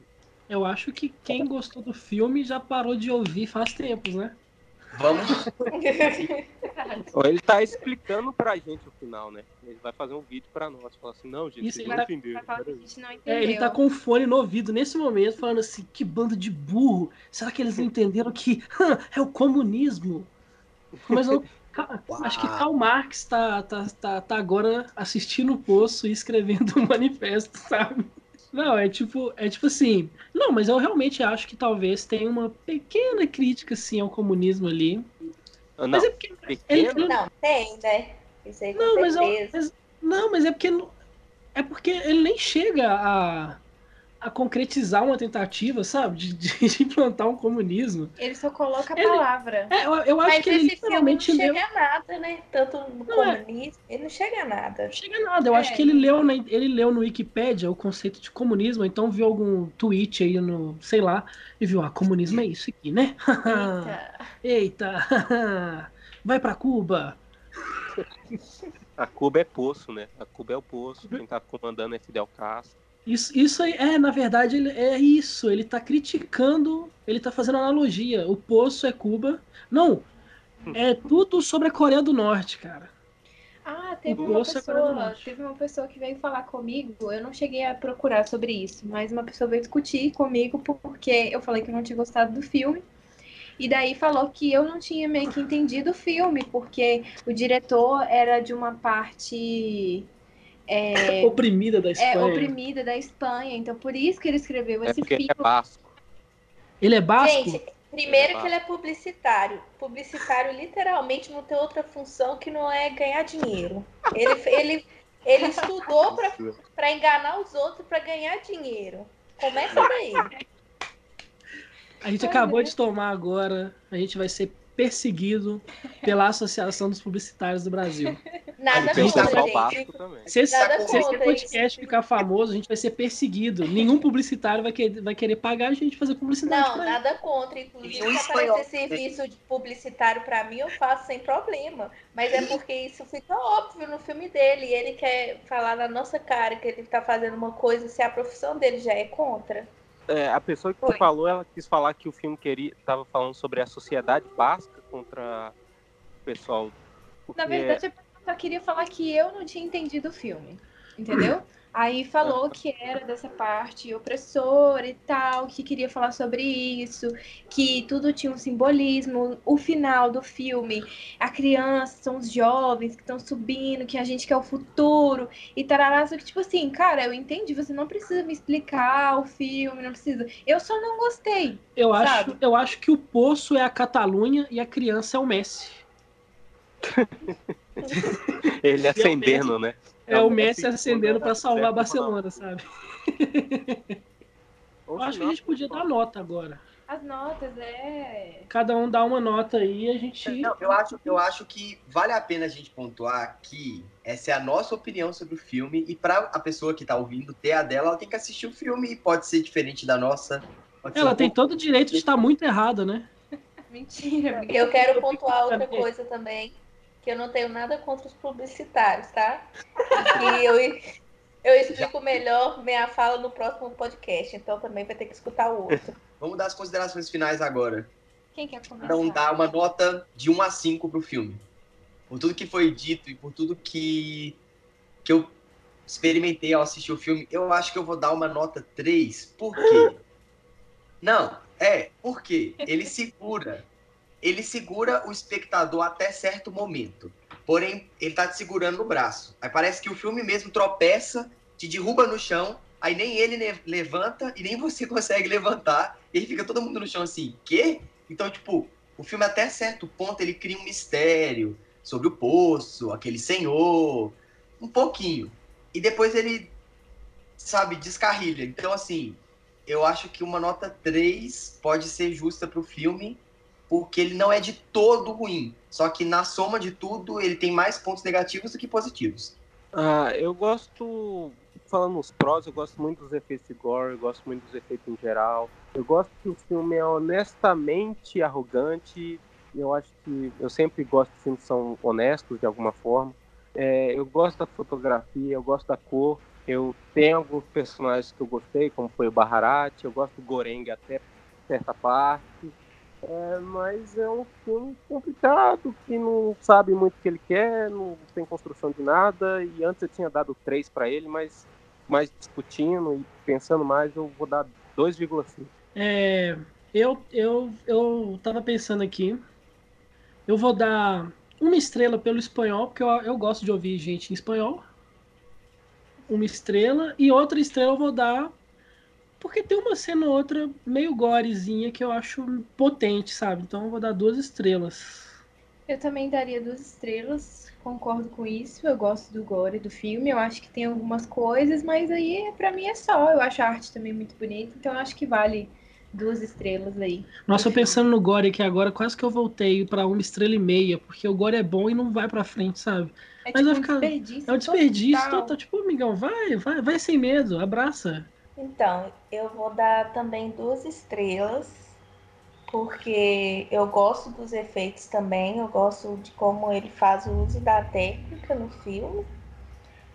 Eu acho que quem gostou do filme já parou de ouvir faz tempos, né? Vamos. Ele tá explicando pra gente o final, né? Ele vai fazer um vídeo pra nós. Falar assim, não, gente, Isso, vocês ele não entenderam. Vai falar que a peraí. gente não entendeu. É, ele tá com o fone no ouvido nesse momento, falando assim: que bando de burro. Será que eles não entenderam que é o comunismo? Mas não. Ca- Acho que. Karl Marx tá, tá, tá, tá agora assistindo o poço e escrevendo um manifesto, sabe? Não, é tipo, é tipo assim. Não, mas eu realmente acho que talvez tenha uma pequena crítica assim ao comunismo ali. Não, Mas é porque ele, Não, tem, né? Isso aí Não, mas, eu- mas- não, mas é porque não- é porque ele nem chega a, a concretizar uma tentativa, sabe, de, de implantar um comunismo. Ele só coloca a Ele- palavra. É, eu, eu acho Mas que ele esse filme não literalmente leu. chega a nada, né? Tanto no Não, é. comunismo, ele não chega a nada. Não chega a nada. Eu É. acho que ele leu, na, ele leu no Wikipedia o conceito de comunismo, então viu algum tweet aí no, sei lá, e viu, ah, comunismo é isso aqui, né? Eita. Eita! Vai pra Cuba! A Cuba é poço, né? A Cuba é o poço. Quem tá comandando é Fidel Castro. Isso, isso aí, é, na verdade, ele, é isso. Ele tá criticando, ele tá fazendo analogia. O poço é Cuba. Não, é tudo sobre a Coreia do Norte, cara. Ah, teve O uma é pessoa, teve uma pessoa que veio falar comigo. Eu não cheguei a procurar sobre isso, mas uma pessoa veio discutir comigo porque eu falei que eu não tinha gostado do filme. E daí falou que eu não tinha meio que entendido o filme, porque o diretor era de uma parte é, Oprimida da é, Espanha. oprimida da Espanha, então por isso que ele escreveu É esse porque ele filme. é basco. Ele é basco? Gente, primeiro que ele é publicitário. Publicitário literalmente não tem outra função que não é ganhar dinheiro. Ele, ele, ele estudou pra enganar os outros pra ganhar dinheiro. Começa daí. A gente acabou de tomar agora, a gente vai ser perseguido pela Associação dos Publicitários do Brasil. Nada contra, só gente. também. Se esse, Nada se esse contra podcast isso. ficar famoso, a gente vai ser perseguido. Nenhum publicitário vai querer, vai querer pagar a gente fazer publicidade Não, pra ele. nada contra. Inclusive, o se aparecer serviço de publicitário pra mim, eu faço sem problema. Mas é porque isso fica óbvio no filme dele. E ele quer falar na nossa cara que ele tá fazendo uma coisa se a profissão dele já é contra. É, a pessoa que Foi. falou, ela quis falar que o filme queria, tava falando sobre a sociedade basca contra o pessoal. porque- Na verdade, eu só queria falar que eu não tinha entendido o filme, entendeu? Aí falou que era dessa parte opressora e tal, que queria falar sobre isso, que tudo tinha um simbolismo. O final do filme, a criança, são os jovens que estão subindo, que a gente quer o futuro e tarará. Só que, tipo assim, cara, eu entendi, você não precisa me explicar o filme, não precisa. Eu só não gostei. Eu acho, sabe? eu acho que o poço é a Catalunha e a criança é o Messi. Ele acendendo, né? É o Messi Messi acendendo pra quando salvar era Barcelona, sabe? Eu acho que a gente podia dar nota agora. As notas, é. Cada um dá uma nota aí e a gente. Não, eu acho, eu acho que vale a pena a gente pontuar que essa é a nossa opinião sobre o filme e para a pessoa que tá ouvindo ter a dela, ela tem que assistir o filme e pode ser diferente da nossa. Ela um tem pouco- todo o direito de estar muito errada, né? Mentira. Eu quero pontuar outra coisa também, que eu não tenho nada contra os publicitários, tá? E eu, eu explico melhor minha fala no próximo podcast, então também vai ter que escutar o outro. Vamos dar as considerações finais agora. Quem quer começar? Então dá uma nota de 1 a 5 pro filme. Por tudo que foi dito e por tudo que, que eu experimentei ao assistir o filme, eu acho que eu vou dar uma nota 3. Por quê? Não, é, porque ele segura. Ele segura o espectador até certo momento. Porém, ele tá te segurando no braço. Aí parece que o filme mesmo tropeça, te derruba no chão, aí nem ele levanta e nem você consegue levantar. E fica todo mundo no chão assim, quê? Então, tipo, o filme até certo ponto ele cria um mistério sobre o poço, aquele senhor, um pouquinho. E depois ele, sabe, descarrilha. Então, assim, eu acho que uma nota 3 pode ser justa pro filme, porque ele não é de todo ruim. Só que na soma de tudo, ele tem mais pontos negativos do que positivos. Ah, eu gosto, falando nos prós, eu gosto muito dos efeitos de gore, eu gosto muito dos efeitos em geral. Eu gosto que o filme é honestamente arrogante. Eu acho que eu sempre gosto de filmes que são honestos de alguma forma. É, eu gosto da fotografia, eu gosto da cor. Eu tenho alguns personagens que eu gostei, como foi o Baharat. Eu gosto do Goreng até certa parte. É, mas é um filme complicado, que não sabe muito o que ele quer, não tem construção de nada. E antes eu tinha dado 3 para ele, mas mais discutindo e pensando mais, eu vou dar 2,5. É, eu, eu, eu tava pensando aqui. Eu vou dar uma estrela pelo espanhol, porque eu, eu gosto de ouvir gente em espanhol. Uma estrela. E outra estrela eu vou dar porque tem uma cena ou outra meio gorezinha que eu acho potente, sabe? Então eu vou dar duas estrelas. Eu também daria duas estrelas, concordo com isso. Eu gosto do gore do filme, eu acho que tem algumas coisas, mas aí para mim é só. Eu acho a arte também muito bonita, então eu acho que vale duas estrelas aí. Nossa, eu pensando no gore aqui agora, quase que eu voltei para uma estrela e meia, porque o gore é bom e não vai para frente, sabe? É Mas tipo vai um ficar- desperdício. É um desperdício total. total. Tipo, amigão, vai, vai, vai sem medo, abraça. Então, eu vou dar também duas estrelas, porque eu gosto dos efeitos também, eu gosto de como ele faz o uso da técnica no filme.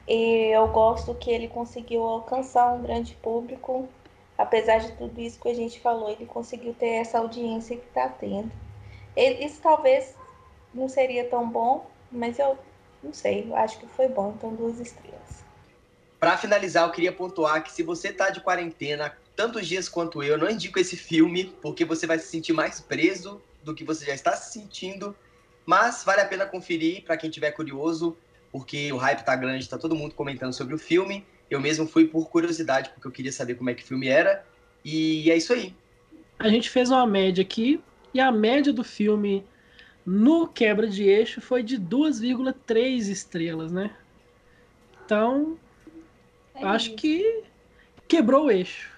E eu gosto que ele conseguiu alcançar um grande público, apesar de tudo isso que a gente falou, ele conseguiu ter essa audiência que está tendo. Isso talvez não seria tão bom, mas eu não sei, eu acho que foi bom, então duas estrelas. Pra finalizar, eu queria pontuar que se você tá de quarentena tantos dias quanto eu, não indico esse filme, porque você vai se sentir mais preso do que você já está se sentindo. Mas vale a pena conferir pra quem tiver curioso, porque o hype tá grande, tá todo mundo comentando sobre o filme. Eu mesmo fui por curiosidade, porque eu queria saber como é que o filme era. E é isso aí. A gente fez uma média aqui, e a média do filme no quebra de eixo foi de 2,3 estrelas, né? Então, É acho isso. que quebrou o eixo.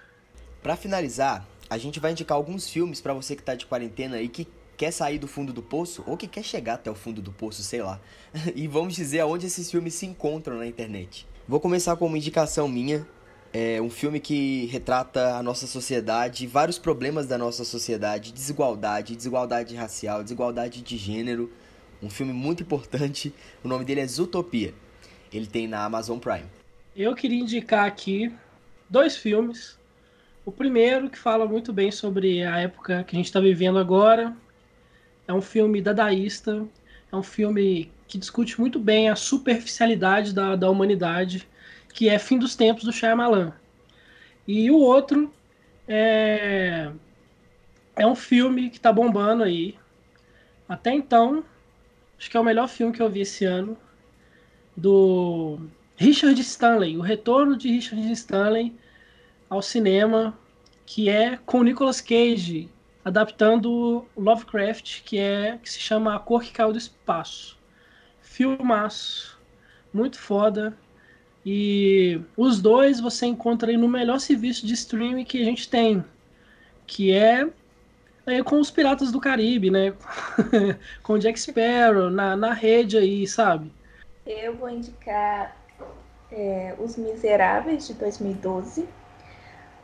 Pra finalizar, a gente vai indicar alguns filmes pra você que tá de quarentena e que quer sair do fundo do poço ou que quer chegar até o fundo do poço, sei lá. E vamos dizer aonde esses filmes se encontram na internet. Vou começar com uma indicação minha. É um filme que retrata a nossa sociedade, vários problemas da nossa sociedade, desigualdade, desigualdade racial, desigualdade de gênero. Um filme muito importante. O nome dele é Zootopia. Ele tem na Amazon Prime. Eu queria indicar aqui dois filmes. O primeiro, que fala muito bem sobre a época que a gente está vivendo agora, é um filme dadaísta, é um filme que discute muito bem a superficialidade da, da humanidade, que é Fim dos Tempos do Shyamalan. E o outro é, é um filme que está bombando aí. Até então, acho que é o melhor filme que eu vi esse ano, do Richard Stanley, o retorno de Richard Stanley ao cinema, que é com Nicolas Cage adaptando Lovecraft, que é que se chama A Cor que Caiu do Espaço. Filmaço, muito foda. E os dois você encontra aí no melhor serviço de streaming que a gente tem, que é, é com os Piratas do Caribe, né? com Jack Sparrow na, na rede aí, sabe? Eu vou indicar é, Os Miseráveis de 2012,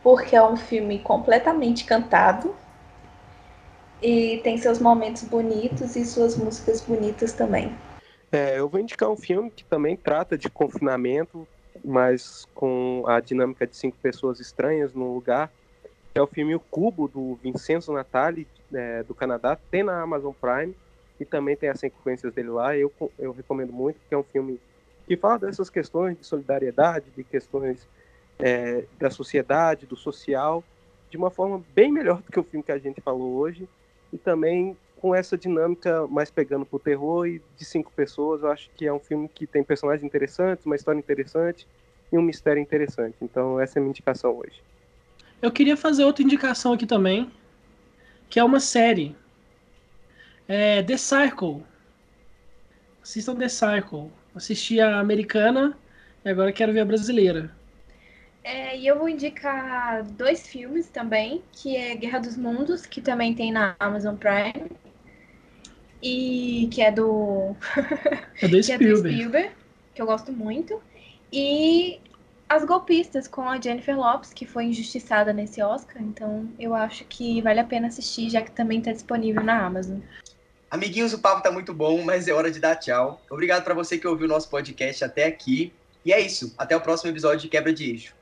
porque é um filme completamente cantado e tem seus momentos bonitos e suas músicas bonitas também. É, eu vou indicar um filme que também trata de confinamento, mas com a dinâmica de cinco pessoas estranhas num lugar. É o filme O Cubo, do Vincenzo Natali, é, do Canadá. Tem na Amazon Prime e também tem as sequências dele lá. Eu, eu recomendo muito, porque é um filme que fala dessas questões de solidariedade, de questões é, da sociedade, do social, de uma forma bem melhor do que o filme que a gente falou hoje. E também com essa dinâmica mais pegando pro terror e de cinco pessoas, eu acho que é um filme que tem personagens interessantes, uma história interessante e um mistério interessante. Então essa é a minha indicação hoje. Eu queria fazer outra indicação aqui também, que é uma série. É The Circle. Assistam The Circle. Assisti a americana e agora quero ver a brasileira. É, e eu vou indicar dois filmes também, que é Guerra dos Mundos, que também tem na Amazon Prime, e que é do, É do que é do Spielberg. Spielberg, que eu gosto muito, e As Golpistas, com a Jennifer Lopes, que foi injustiçada nesse Oscar, então eu acho que vale a pena assistir, já que também está disponível na Amazon. Amiguinhos, o papo tá muito bom, mas é hora de dar tchau. Obrigado pra você que ouviu o nosso podcast até aqui. E é isso. Até o próximo episódio de Quebra de Eixo.